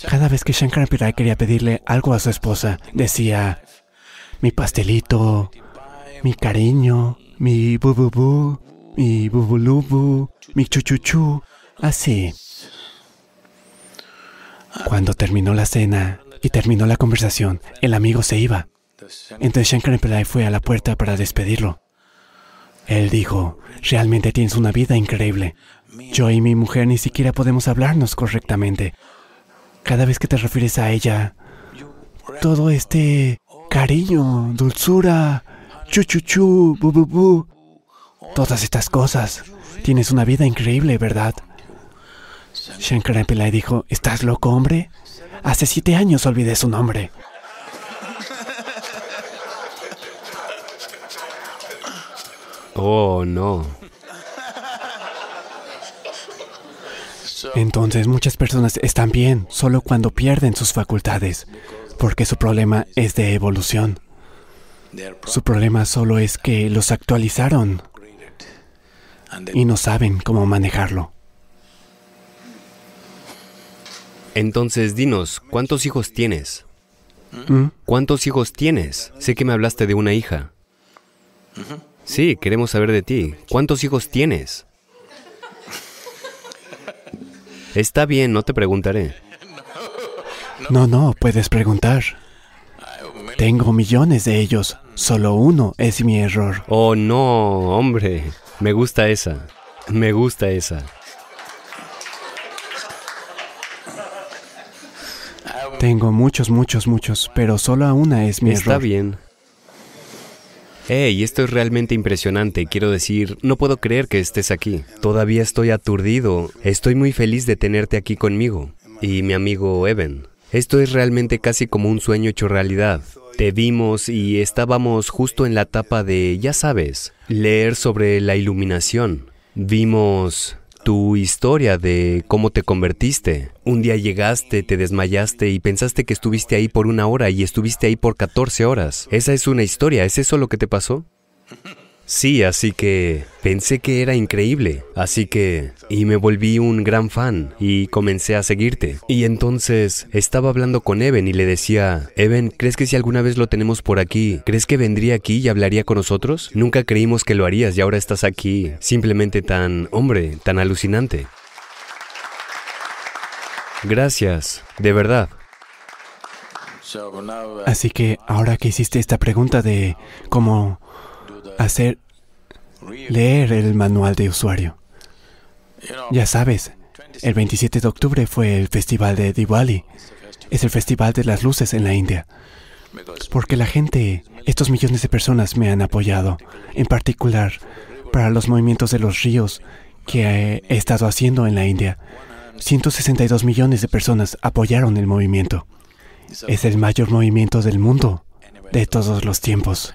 cada vez que Shankar Pillai quería pedirle algo a su esposa, decía, mi pastelito, mi cariño, mi bububu, mi bubulubu, mi chuchuchu, así. Cuando terminó la cena y terminó la conversación, el amigo se iba. Entonces Shankar Pillai fue a la puerta para despedirlo. Él dijo, realmente tienes una vida increíble. Yo y mi mujer ni siquiera podemos hablarnos correctamente. Cada vez que te refieres a ella, todo este cariño, dulzura, chuchuchu, bu bu bu, todas estas cosas. Tienes una vida increíble, ¿verdad? Shankar Pillai dijo, ¿estás loco, hombre? Hace siete años olvidé su nombre. Oh, no. Entonces muchas personas están bien solo cuando pierden sus facultades, porque su problema es de evolución. Su problema solo es que los actualizaron y no saben cómo manejarlo. Entonces, dinos, ¿cuántos hijos tienes? ¿Mm? ¿Cuántos hijos tienes? Sé que me hablaste de una hija. Sí, queremos saber de ti. ¿Cuántos hijos tienes? Está bien, no te preguntaré. No, no, puedes preguntar. Tengo millones de ellos. Solo uno es mi error. Oh, no, hombre. Me gusta esa. Me gusta esa. Tengo muchos, muchos, muchos, pero solo una es mi Está error. bien. Hey, esto es realmente impresionante. Quiero decir, no puedo creer que estés aquí. Todavía estoy aturdido. Estoy muy feliz de tenerte aquí conmigo. Y mi amigo Evan. Esto es realmente casi como un sueño hecho realidad. Te vimos y estábamos justo en la etapa de, ya sabes, leer sobre la iluminación. Vimos tu historia de cómo te convertiste. Un día llegaste, te desmayaste y pensaste que estuviste ahí por una hora y estuviste ahí por 14 horas. Esa es una historia, ¿es eso lo que te pasó? Sí, así que pensé que era increíble, así que... Y me volví un gran fan y comencé a seguirte. Y entonces estaba hablando con Evan y le decía, Evan, ¿crees que si alguna vez lo tenemos por aquí, ¿crees que vendría aquí y hablaría con nosotros? Nunca creímos que lo harías y ahora estás aquí, simplemente tan, hombre, tan alucinante. Gracias, de verdad. Así que ahora que hiciste esta pregunta de cómo hacer leer el manual de usuario, ya sabes, el 27 de octubre fue el festival de Diwali. Es el festival de las luces en la India. Porque la gente, estos millones de personas me han apoyado, en particular para los movimientos de los ríos que he estado haciendo en la India. 162 millones de personas apoyaron el movimiento. Es el mayor movimiento del mundo de todos los tiempos.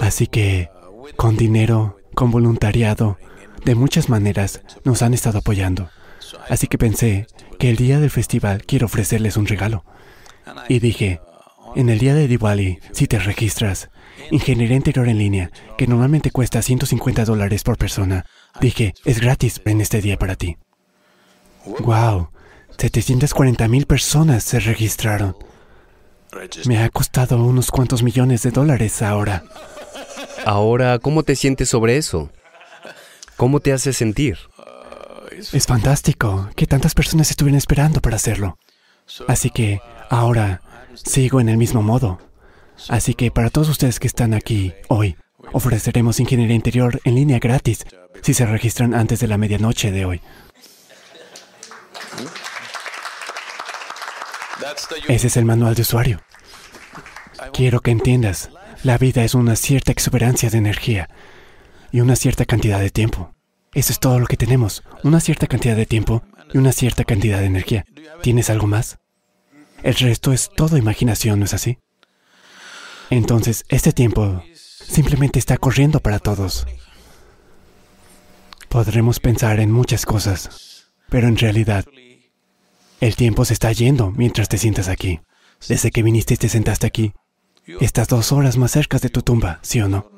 Así que, con dinero, con voluntariado, de muchas maneras nos han estado apoyando. Así que pensé que el día del festival quiero ofrecerles un regalo. Y dije, en el día de Diwali, si te registras, Ingeniería Interior en línea, que normalmente cuesta 150 dólares por persona, dije, es gratis en este día para ti. ¡Wow! 740 mil personas se registraron. Me ha costado unos cuantos millones de dólares ahora. Ahora, ¿cómo te sientes sobre eso? ¿Cómo te hace sentir? Es fantástico que tantas personas estuvieran esperando para hacerlo. Así que ahora sigo en el mismo modo. Así que para todos ustedes que están aquí hoy, ofreceremos ingeniería interior en línea gratis si se registran antes de la medianoche de hoy. Ese es el manual de usuario. Quiero que entiendas, la vida es una cierta exuberancia de energía y una cierta cantidad de tiempo. Eso es todo lo que tenemos, una cierta cantidad de tiempo y una cierta cantidad de energía. ¿Tienes algo más? El resto es todo imaginación, ¿no es así? Entonces, este tiempo simplemente está corriendo para todos. Podremos pensar en muchas cosas, pero en realidad el tiempo se está yendo mientras te sientas aquí. Desde que viniste y te sentaste aquí, estás dos horas más cerca de tu tumba, ¿sí o no?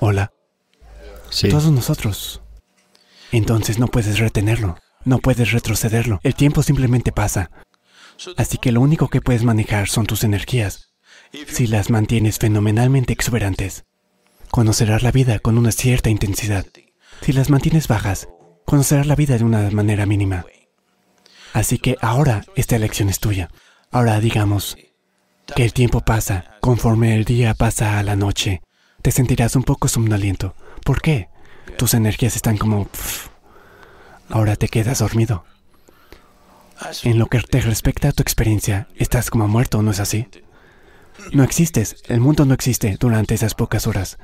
Hola, Sí. todos nosotros. Entonces no puedes retenerlo, no puedes retrocederlo. El tiempo simplemente pasa. Así que lo único que puedes manejar son tus energías. Si las mantienes fenomenalmente exuberantes, conocerás la vida con una cierta intensidad. Si las mantienes bajas, conocerás la vida de una manera mínima. Así que ahora esta elección es tuya. Ahora digamos que el tiempo pasa, conforme el día pasa a la noche, te sentirás un poco somnoliento. ¿Por qué? Tus energías están como... Ahora te quedas dormido. En lo que te respecta a tu experiencia, estás como muerto, ¿no es así? No existes, el mundo no existe durante esas pocas horas.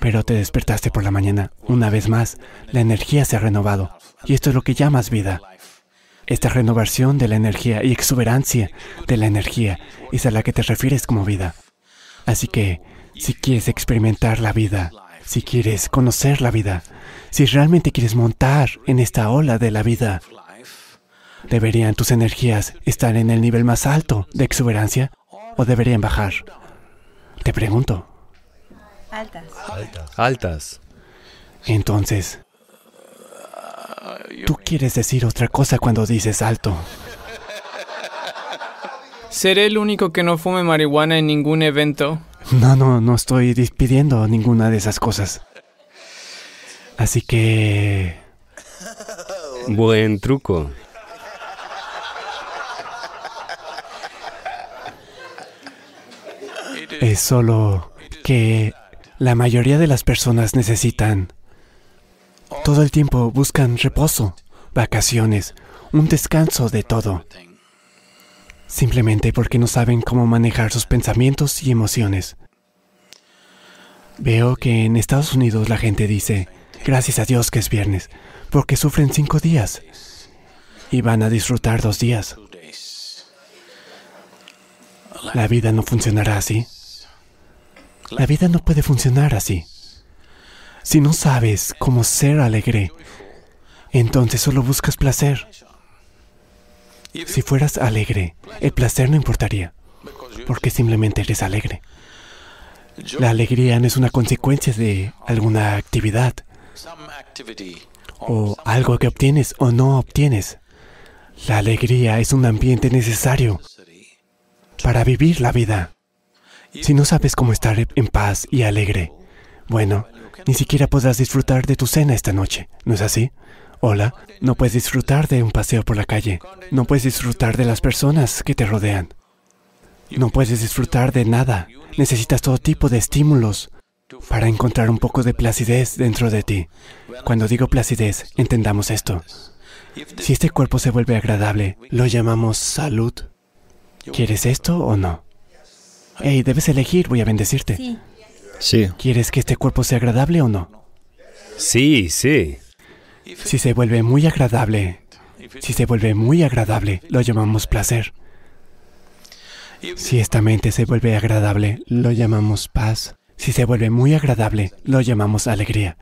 Pero te despertaste por la mañana. Una vez más, la energía se ha renovado. Y esto es lo que llamas vida. Esta renovación de la energía y exuberancia de la energía es a la que te refieres como vida. Así que, si quieres experimentar la vida, si quieres conocer la vida, si realmente quieres montar en esta ola de la vida, ¿deberían tus energías estar en el nivel más alto de exuberancia o deberían bajar? Te pregunto. Altas. Altas. Entonces, Tú quieres decir otra cosa cuando dices alto. Seré el único que no fume marihuana en ningún evento. No, no, no estoy pidiendo ninguna de esas cosas. Así que... Buen truco. Es solo que la mayoría de las personas necesitan... Todo el tiempo buscan reposo, vacaciones, un descanso de todo. Simplemente porque no saben cómo manejar sus pensamientos y emociones. Veo que en Estados Unidos la gente dice, gracias a Dios que es viernes, porque sufren cinco días y van a disfrutar dos días. La vida no funcionará así. La vida no puede funcionar así. Si no sabes cómo ser alegre, entonces solo buscas placer. Si fueras alegre, el placer no importaría, porque simplemente eres alegre. La alegría no es una consecuencia de alguna actividad o algo que obtienes o no obtienes. La alegría es un ambiente necesario para vivir la vida. Si no sabes cómo estar en paz y alegre, bueno, ni siquiera podrás disfrutar de tu cena esta noche, ¿no es así? Hola, no puedes disfrutar de un paseo por la calle, no puedes disfrutar de las personas que te rodean, no puedes disfrutar de nada, necesitas todo tipo de estímulos para encontrar un poco de placidez dentro de ti. Cuando digo placidez, entendamos esto. Si este cuerpo se vuelve agradable, lo llamamos salud. ¿Quieres esto o no? Hey, debes elegir, voy a bendecirte. Sí, ¿Quieres que este cuerpo sea agradable o no? Sí, sí. Si se vuelve muy agradable, si se vuelve muy agradable, lo llamamos placer. Si esta mente se vuelve agradable, lo llamamos paz. Si se vuelve muy agradable, lo llamamos alegría.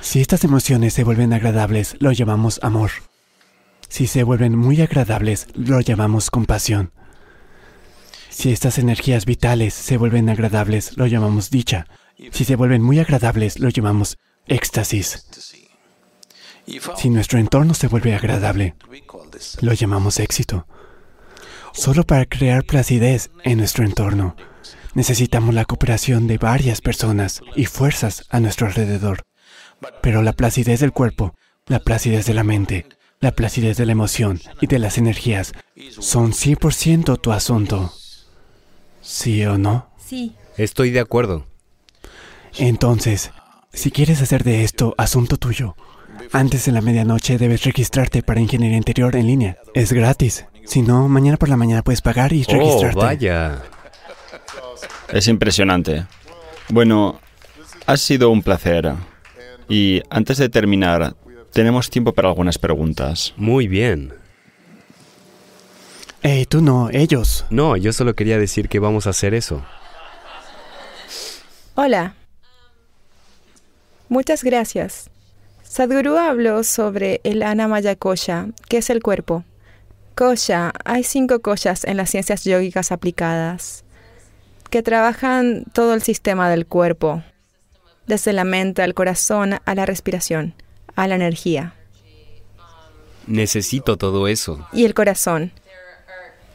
Si estas emociones se vuelven agradables, lo llamamos amor. Si se vuelven muy agradables, lo llamamos compasión. Si estas energías vitales se vuelven agradables, lo llamamos dicha. Si se vuelven muy agradables, lo llamamos éxtasis. Si nuestro entorno se vuelve agradable, lo llamamos éxito. Solo para crear placidez en nuestro entorno, necesitamos la cooperación de varias personas y fuerzas a nuestro alrededor. Pero la placidez del cuerpo, la placidez de la mente, la placidez de la emoción y de las energías son 100% tu asunto. ¿Sí o no? sí. Estoy de acuerdo. Entonces, si quieres hacer de esto asunto tuyo, antes de la medianoche debes registrarte para ingeniería interior en línea. Es gratis. Si no, mañana por la mañana puedes pagar y Oh, registrarte. vaya. es impresionante. Bueno, ha sido un placer. Y antes de terminar, tenemos tiempo para algunas preguntas. Muy bien. Ey, tú no, ellos. No, yo solo quería decir que vamos a hacer eso. Hola. Muchas gracias. Sadhguru habló sobre el Anamaya Kosha, que es el cuerpo. Kosha, hay cinco koshas en las ciencias yógicas aplicadas, que trabajan todo el sistema del cuerpo, desde la mente al corazón a la respiración, a la energía. Necesito todo eso. Y el corazón.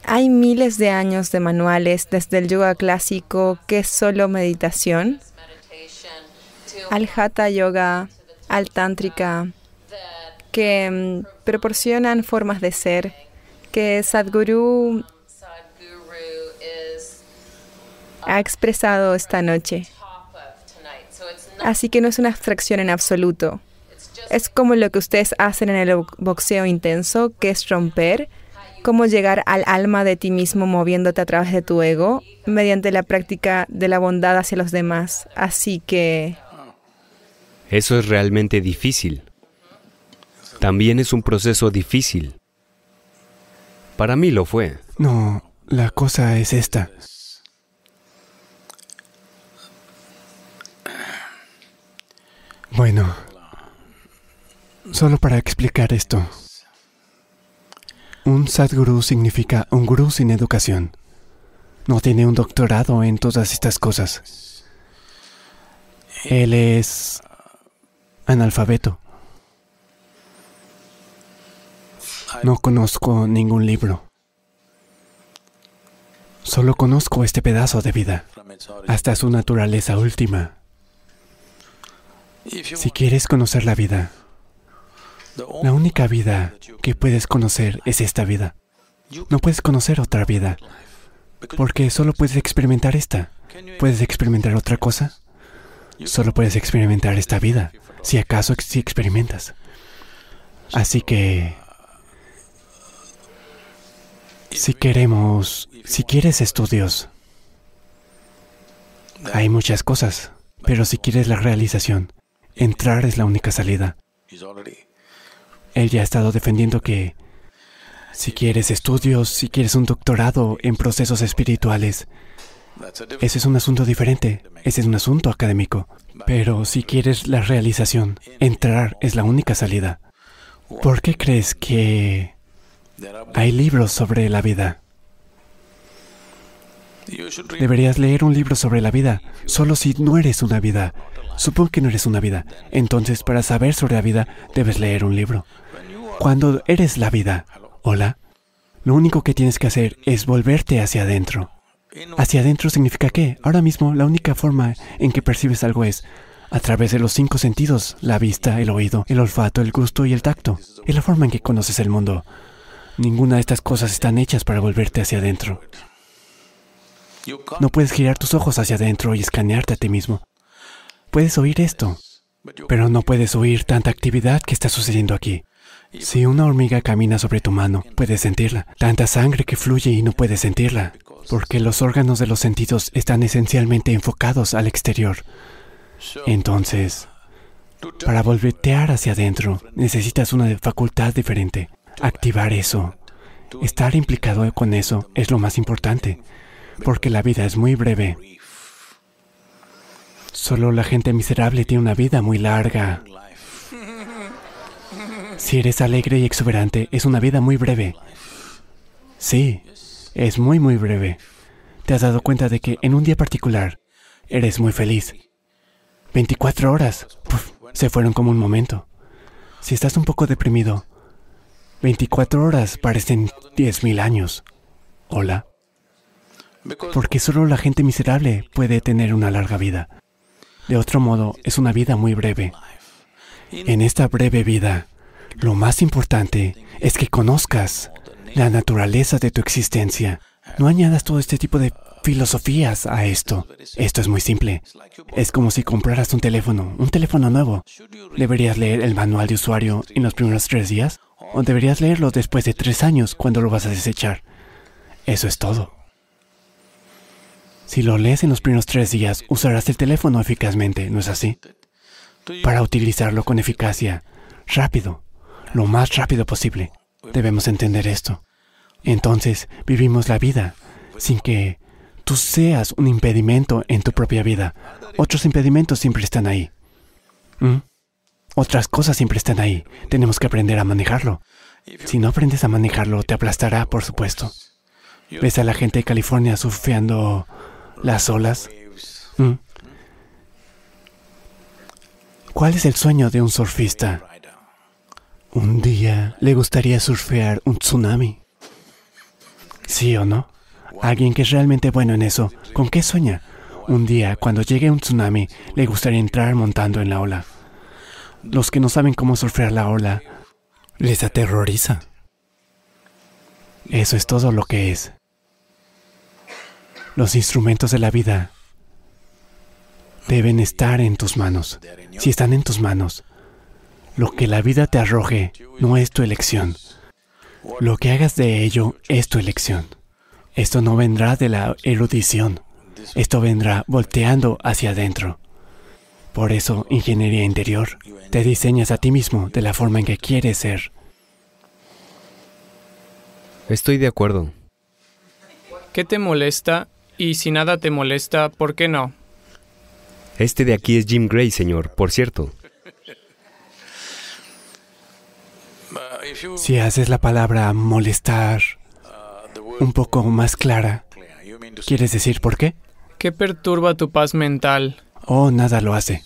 Hay miles de años de manuales desde el yoga clásico, que es solo meditación, al hatha yoga, al tántrica, que mm, proporcionan formas de ser, que Sadhguru ha expresado esta noche. Así que no es una abstracción en absoluto. Es como lo que ustedes hacen en el bo- boxeo intenso, que es romper, cómo llegar al alma de ti mismo moviéndote a través de tu ego mediante la práctica de la bondad hacia los demás. Así que Eso es realmente difícil. También es un proceso difícil. Para mí lo fue. No, la cosa es esta. Bueno, solo para explicar esto. Un Sadguru significa un gurú sin educación. No tiene un doctorado en todas estas cosas. Él es analfabeto. No conozco ningún libro. Solo conozco este pedazo de vida, hasta su naturaleza última. Si quieres conocer la vida, la única vida que puedes conocer es esta vida. No puedes conocer otra vida, porque solo puedes experimentar esta. ¿Puedes experimentar otra cosa? Solo puedes experimentar esta vida, si acaso si experimentas. Así que, si queremos, si quieres estudios, hay muchas cosas, pero si quieres la realización, entrar es la única salida. Él ya ha estado defendiendo que si quieres estudios, si quieres un doctorado en procesos espirituales, ese es un asunto diferente, ese es un asunto académico. Pero si quieres la realización, entrar es la única salida. ¿Por qué crees que hay libros sobre la vida? Deberías leer un libro sobre la vida, solo si no eres una vida. Supón que no eres una vida. Entonces, para saber sobre la vida, debes leer un libro. Cuando eres la vida, hola, lo único que tienes que hacer es volverte hacia adentro. Hacia adentro significa qué? Ahora mismo la única forma en que percibes algo es a través de los cinco sentidos, la vista, el oído, el olfato, el gusto y el tacto. Es la forma en que conoces el mundo. Ninguna de estas cosas están hechas para volverte hacia adentro. No puedes girar tus ojos hacia adentro y escanearte a ti mismo. Puedes oír esto, pero no puedes oír tanta actividad que está sucediendo aquí. Si una hormiga camina sobre tu mano, puedes sentirla. Tanta sangre que fluye y no puedes sentirla, porque los órganos de los sentidos están esencialmente enfocados al exterior. Entonces, para voltear hacia adentro, necesitas una facultad diferente. Activar eso. Estar implicado con eso es lo más importante, porque la vida es muy breve. Solo la gente miserable tiene una vida muy larga. Si eres alegre y exuberante, es una vida muy breve. Sí, es muy, muy breve. Te has dado cuenta de que en un día particular eres muy feliz. 24 horas se fueron como un momento. Si estás un poco deprimido, 24 horas parecen 10.000 años. Hola. Porque solo la gente miserable puede tener una larga vida. De otro modo, es una vida muy breve. En esta breve vida, lo más importante es que conozcas la naturaleza de tu existencia. No añadas todo este tipo de filosofías a esto. Esto es muy simple. Es como si compraras un teléfono, un teléfono nuevo. ¿Deberías leer el manual de usuario en los primeros tres días? ¿O deberías leerlo después de tres años cuando lo vas a desechar? Eso es todo. Si lo lees en los primeros tres días, usarás el teléfono eficazmente, ¿no es así? Para utilizarlo con eficacia, rápido, lo más rápido posible. Debemos entender esto. Entonces, vivimos la vida sin que tú seas un impedimento en tu propia vida. Otros impedimentos siempre están ahí. ¿Mm? Otras cosas siempre están ahí. Tenemos que aprender a manejarlo. Si no aprendes a manejarlo, te aplastará, por supuesto. ¿Ves a la gente de California surfeando las olas? ¿Mm? ¿Cuál es el sueño de un surfista? Un día le gustaría surfear un tsunami. ¿Sí o no? Alguien que es realmente bueno en eso, ¿con qué sueña? Un día, cuando llegue un tsunami, le gustaría entrar montando en la ola. Los que no saben cómo surfear la ola, les aterroriza. Eso es todo lo que es. Los instrumentos de la vida deben estar en tus manos. Si están en tus manos, lo que la vida te arroje no es tu elección. Lo que hagas de ello es tu elección. Esto no vendrá de la erudición. Esto vendrá volteando hacia adentro. Por eso, ingeniería interior, te diseñas a ti mismo de la forma en que quieres ser. Estoy de acuerdo. ¿Qué te molesta? Y si nada te molesta, ¿por qué no? Este de aquí es Jim Gray, señor, por cierto. Si haces la palabra molestar un poco más clara, ¿quieres decir por qué? ¿Qué perturba tu paz mental? Oh, nada lo hace,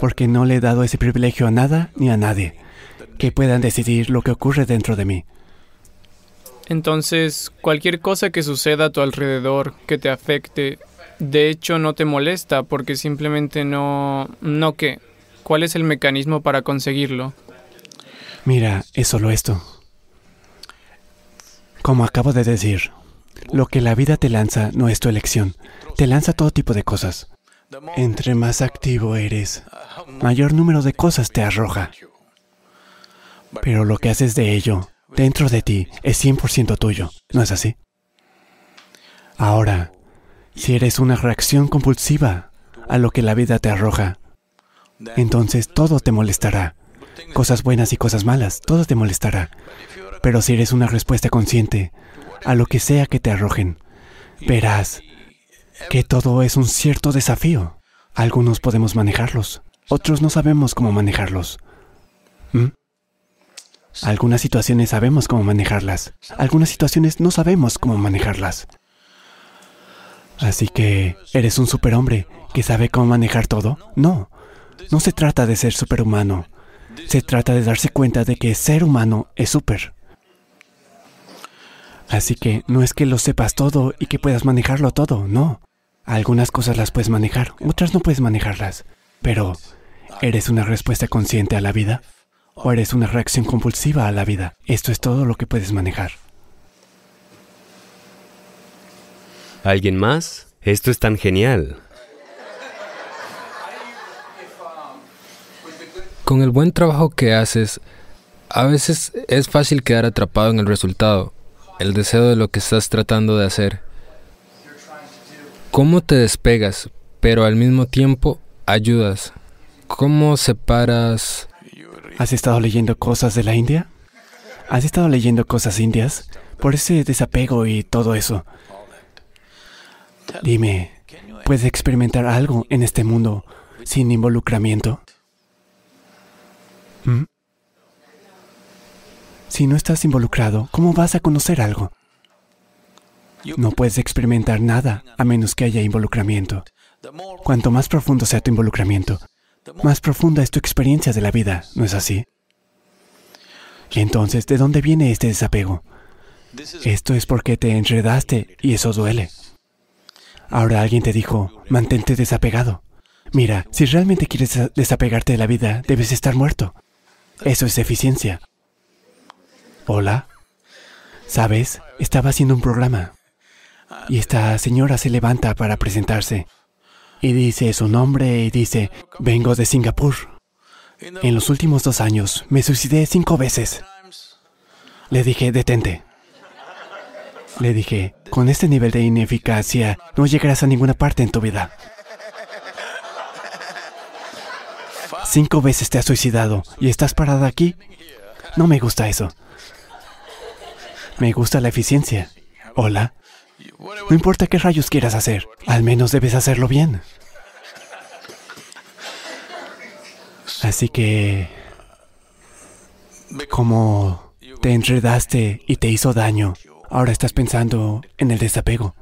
porque no le he dado ese privilegio a nada ni a nadie, que puedan decidir lo que ocurre dentro de mí. Entonces, cualquier cosa que suceda a tu alrededor que te afecte, de hecho no te molesta porque simplemente no... ¿No qué? ¿Cuál es el mecanismo para conseguirlo? Mira, es solo esto. Como acabo de decir, lo que la vida te lanza no es tu elección. Te lanza todo tipo de cosas. Entre más activo eres, mayor número de cosas te arroja. Pero lo que haces de ello, dentro de ti, es 100% tuyo. ¿No es así? Ahora, si eres una reacción compulsiva a lo que la vida te arroja, entonces todo te molestará. Cosas buenas y cosas malas, todo te molestará. Pero si eres una respuesta consciente a lo que sea que te arrojen, verás que todo es un cierto desafío. Algunos podemos manejarlos, otros no sabemos cómo manejarlos. Algunas situaciones sabemos cómo manejarlas, algunas situaciones no sabemos cómo manejarlas. Así que, ¿eres un superhombre que sabe cómo manejar todo? No, no se trata de ser superhumano. Se trata de darse cuenta de que ser humano es super. Así que no es que lo sepas todo y que puedas manejarlo todo, no. Algunas cosas las puedes manejar, otras no puedes manejarlas. Pero, ¿eres una respuesta consciente a la vida? ¿O eres una reacción compulsiva a la vida? Esto es todo lo que puedes manejar. ¿Alguien más? Esto es tan genial. Con el buen trabajo que haces, a veces es fácil quedar atrapado en el resultado, el deseo de lo que estás tratando de hacer. ¿Cómo te despegas, pero al mismo tiempo ayudas? ¿Cómo separas? ¿Has estado leyendo cosas de la India? ¿Has estado leyendo cosas indias? Por ese desapego y todo eso. Dime, ¿puedes experimentar algo en este mundo sin involucramiento? ¿Mm? Si no estás involucrado, ¿cómo vas a conocer algo? No puedes experimentar nada a menos que haya involucramiento. Cuanto más profundo sea tu involucramiento, más profunda es tu experiencia de la vida, ¿no es así? Y entonces, ¿de dónde viene este desapego? Esto es porque te enredaste y eso duele. Ahora alguien te dijo, mantente desapegado. Mira, si realmente quieres desapegarte de la vida, debes estar muerto. Eso es eficiencia. Hola. ¿Sabes? Estaba haciendo un programa. Y esta señora se levanta para presentarse. Y dice su nombre y dice, vengo de Singapur. En los últimos dos años me suicidé cinco veces. Le dije, detente. Le dije, con este nivel de ineficacia no llegarás a ninguna parte en tu vida. Cinco veces te has suicidado y estás parada aquí. No me gusta eso. Me gusta la eficiencia. Hola. No importa qué rayos quieras hacer, al menos debes hacerlo bien. Así que, como te enredaste y te hizo daño, ahora estás pensando en el desapego.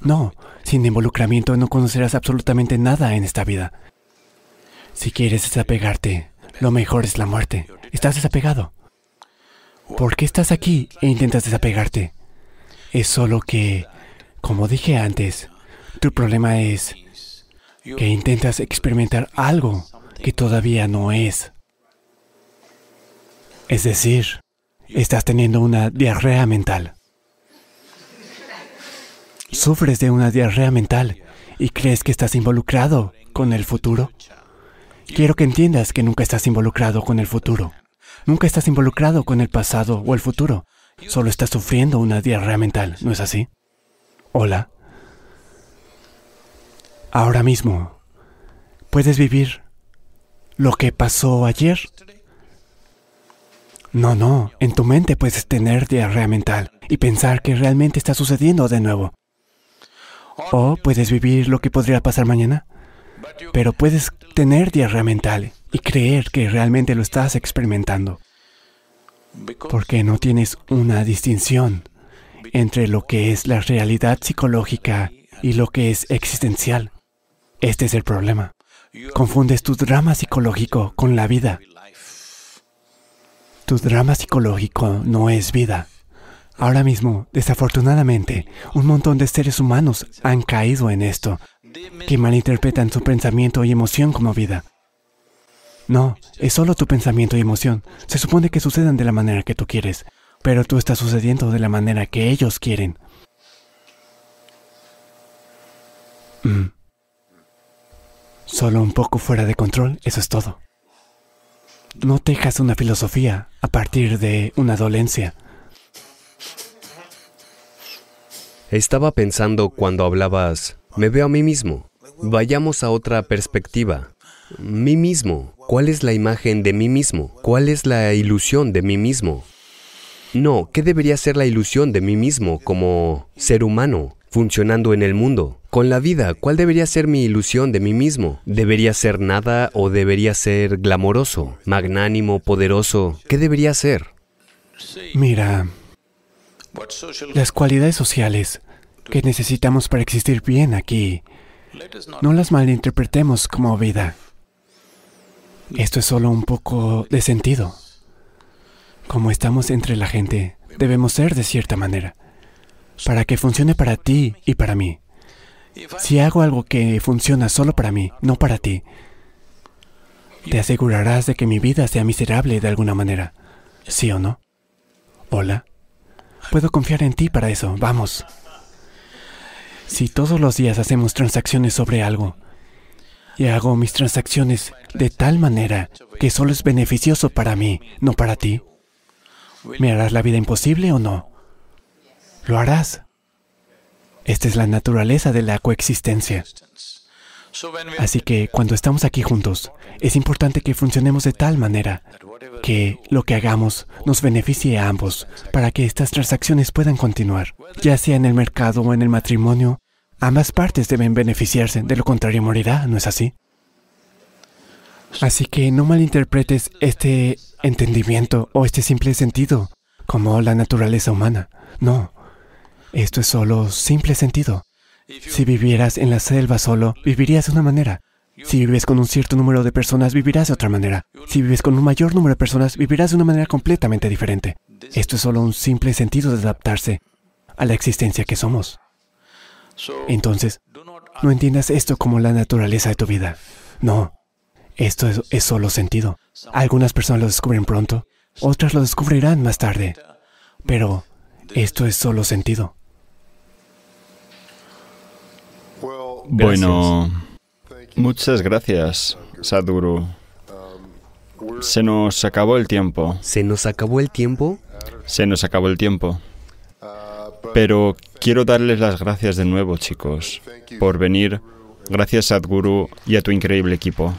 No, sin involucramiento no conocerás absolutamente nada en esta vida. Si quieres desapegarte, lo mejor es la muerte. Estás desapegado. ¿Por qué estás aquí e intentas desapegarte? Es solo que, como dije antes, tu problema es que intentas experimentar algo que todavía no es. Es decir, estás teniendo una diarrea mental. Sufres de una diarrea mental y crees que estás involucrado con el futuro. Quiero que entiendas que nunca estás involucrado con el futuro. Nunca estás involucrado con el pasado o el futuro. Solo estás sufriendo una diarrea mental, ¿no es así? Hola. Ahora mismo, ¿puedes vivir lo que pasó ayer? No, no, en tu mente puedes tener diarrea mental y pensar que realmente está sucediendo de nuevo. O puedes vivir lo que podría pasar mañana, pero puedes tener diarrea mental y creer que realmente lo estás experimentando. Porque no tienes una distinción entre lo que es la realidad psicológica y lo que es existencial. Este es el problema. Confundes tu drama psicológico con la vida. Tu drama psicológico no es vida. Ahora mismo, desafortunadamente, un montón de seres humanos han caído en esto, que malinterpretan su pensamiento y emoción como vida. No, es solo tu pensamiento y emoción. Se supone que sucedan de la manera que tú quieres, pero tú estás sucediendo de la manera que ellos quieren. Mm. Solo un poco fuera de control, eso es todo. No tejas una filosofía a partir de una dolencia. Estaba pensando cuando hablabas, me veo a mí mismo. Vayamos a otra perspectiva. Mí mismo. ¿Cuál es la imagen de mí mismo? ¿Cuál es la ilusión de mí mismo? No, ¿qué debería ser la ilusión de mí mismo como ser humano, funcionando en el mundo? Con la vida, ¿cuál debería ser mi ilusión de mí mismo? ¿Debería ser nada o debería ser glamoroso, magnánimo, poderoso? ¿Qué debería ser? Mira, las cualidades sociales que necesitamos para existir bien aquí, no las malinterpretemos como vida. Esto es solo un poco de sentido. Como estamos entre la gente, debemos ser de cierta manera, para que funcione para ti y para mí. Si hago algo que funciona solo para mí, no para ti, te asegurarás de que mi vida sea miserable de alguna manera. ¿Sí o no? Hola. Puedo confiar en ti para eso. Vamos. Si todos los días hacemos transacciones sobre algo y hago mis transacciones de tal manera que solo es beneficioso para mí, no para ti, ¿me harás la vida imposible o no? Lo harás. Esta es la naturaleza de la coexistencia. Así que cuando estamos aquí juntos, es importante que funcionemos de tal manera que lo que hagamos nos beneficie a ambos para que estas transacciones puedan continuar, ya sea en el mercado o en el matrimonio. Ambas partes deben beneficiarse, de lo contrario morirá, ¿no es así? Así que no malinterpretes este entendimiento o este simple sentido como la naturaleza humana. No, esto es solo simple sentido. Si vivieras en la selva solo, vivirías de una manera. Si vives con un cierto número de personas, vivirás de otra manera. Si vives con un mayor número de personas, vivirás de una manera completamente diferente. Esto es solo un simple sentido de adaptarse a la existencia que somos. so Entonces, no entiendas esto como la naturaleza de tu vida. No, esto es, es solo sentido. Algunas personas lo descubren pronto, otras lo descubrirán más tarde. Pero esto es solo sentido. Bueno, muchas gracias, Sadhguru. Se nos acabó el tiempo. ¿Se nos acabó el tiempo? Se nos acabó el tiempo. Pero quiero darles las gracias de nuevo, chicos, por venir. Gracias, Sadhguru, y a tu increíble equipo.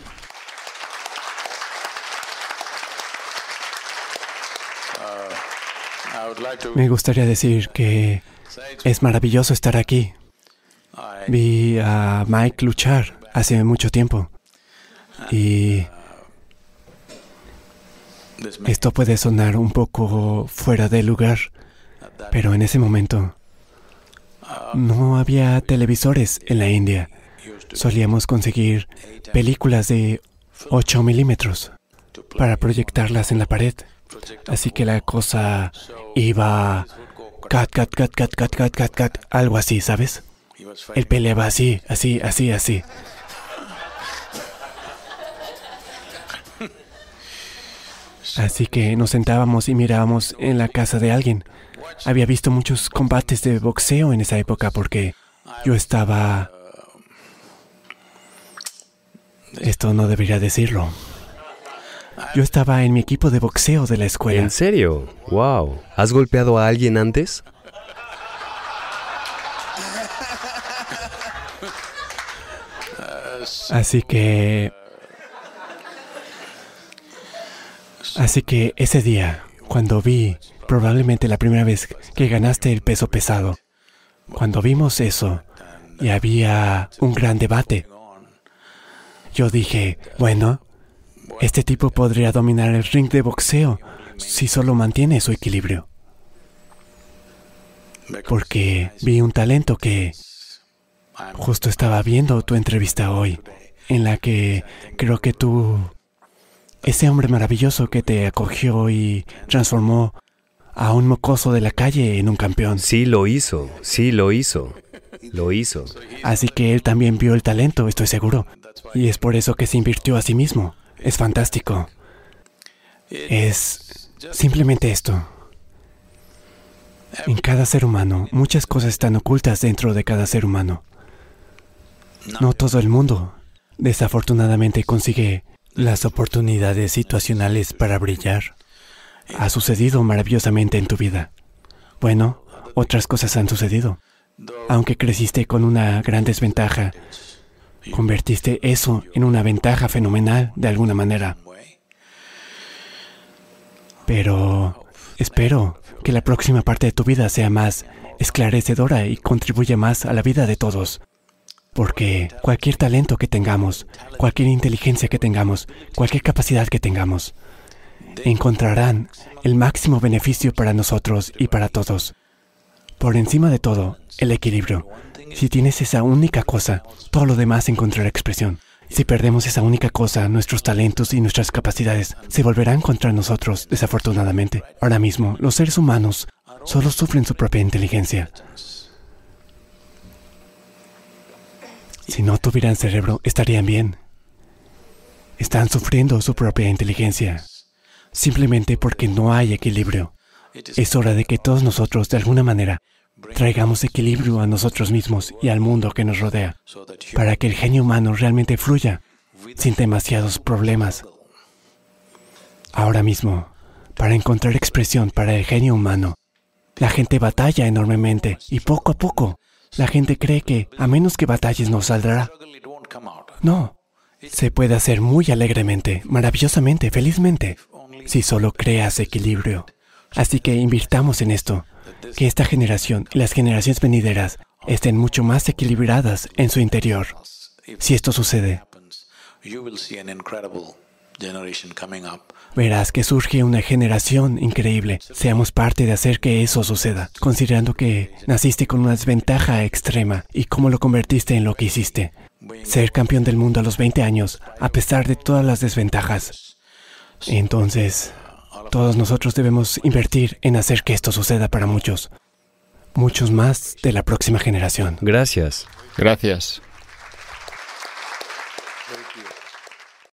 Me gustaría decir que es maravilloso estar aquí. Vi a Mike luchar hace mucho tiempo. Y esto puede sonar un poco fuera de lugar, pero en ese momento no había televisores en la India. Solíamos conseguir películas de 8 milímetros para proyectarlas en la pared. Así que la cosa iba... Cat, cat, cat, cat, cat, cat, cat, cat, algo así, ¿sabes? Él peleaba así, así, así, así. Así que nos sentábamos y mirábamos en la casa de alguien. Había visto muchos combates de boxeo en esa época porque yo estaba... Esto no debería decirlo. Yo estaba en mi equipo de boxeo de la escuela. ¿En serio? ¡Wow! ¿Has golpeado a alguien antes? Así que... Así que ese día, cuando vi, probablemente la primera vez que ganaste el peso pesado, cuando vimos eso y había un gran debate, yo dije, bueno, este tipo podría dominar el ring de boxeo si solo mantiene su equilibrio, porque vi un talento que justo estaba viendo tu entrevista hoy, en la que creo que tú, ese hombre maravilloso que te acogió y transformó a un mocoso de la calle en un campeón. Sí lo hizo, sí lo hizo, lo hizo. Así que él también vio el talento, estoy seguro. Y es por eso que se invirtió a sí mismo. Es fantástico. Es simplemente esto. En cada ser humano, muchas cosas están ocultas dentro de cada ser humano. No todo el mundo, desafortunadamente, consigue las oportunidades situacionales para brillar. Ha sucedido maravillosamente en tu vida. Bueno, otras cosas han sucedido. Aunque creciste con una gran desventaja, convertiste eso en una ventaja fenomenal de alguna manera. Pero espero que la próxima parte de tu vida sea más esclarecedora y contribuya más a la vida de todos. Porque cualquier talento que tengamos, cualquier inteligencia que tengamos, cualquier capacidad que tengamos, encontrarán el máximo beneficio para nosotros y para todos. Por encima de todo, el equilibrio. Si tienes esa única cosa, todo lo demás encontrará expresión. Si perdemos esa única cosa, nuestros talentos y nuestras capacidades se volverán contra nosotros, desafortunadamente. Ahora mismo, los seres humanos solo sufren su propia inteligencia. Si no tuvieran cerebro, estarían bien. Están sufriendo su propia inteligencia, simplemente porque no hay equilibrio. Es hora de que todos nosotros, de alguna manera, traigamos equilibrio a nosotros mismos y al mundo que nos rodea, para que el genio humano realmente fluya sin demasiados problemas. Ahora mismo, para encontrar expresión para el genio humano, la gente batalla enormemente y poco a poco la gente cree que a menos que batalles no saldrá. No, se puede hacer muy alegremente, maravillosamente, felizmente, si solo creas equilibrio. Así que invirtamos en esto, que esta generación y las generaciones venideras estén mucho más equilibradas en su interior. Si esto sucede, verás que surge una generación increíble. Seamos parte de hacer que eso suceda, considerando que naciste con una desventaja extrema y cómo lo convertiste en lo que hiciste. Ser campeón del mundo a los 20 años, a pesar de todas las desventajas. Entonces, todos nosotros debemos invertir en hacer que esto suceda para muchos. Muchos más de la próxima generación. Gracias. Gracias.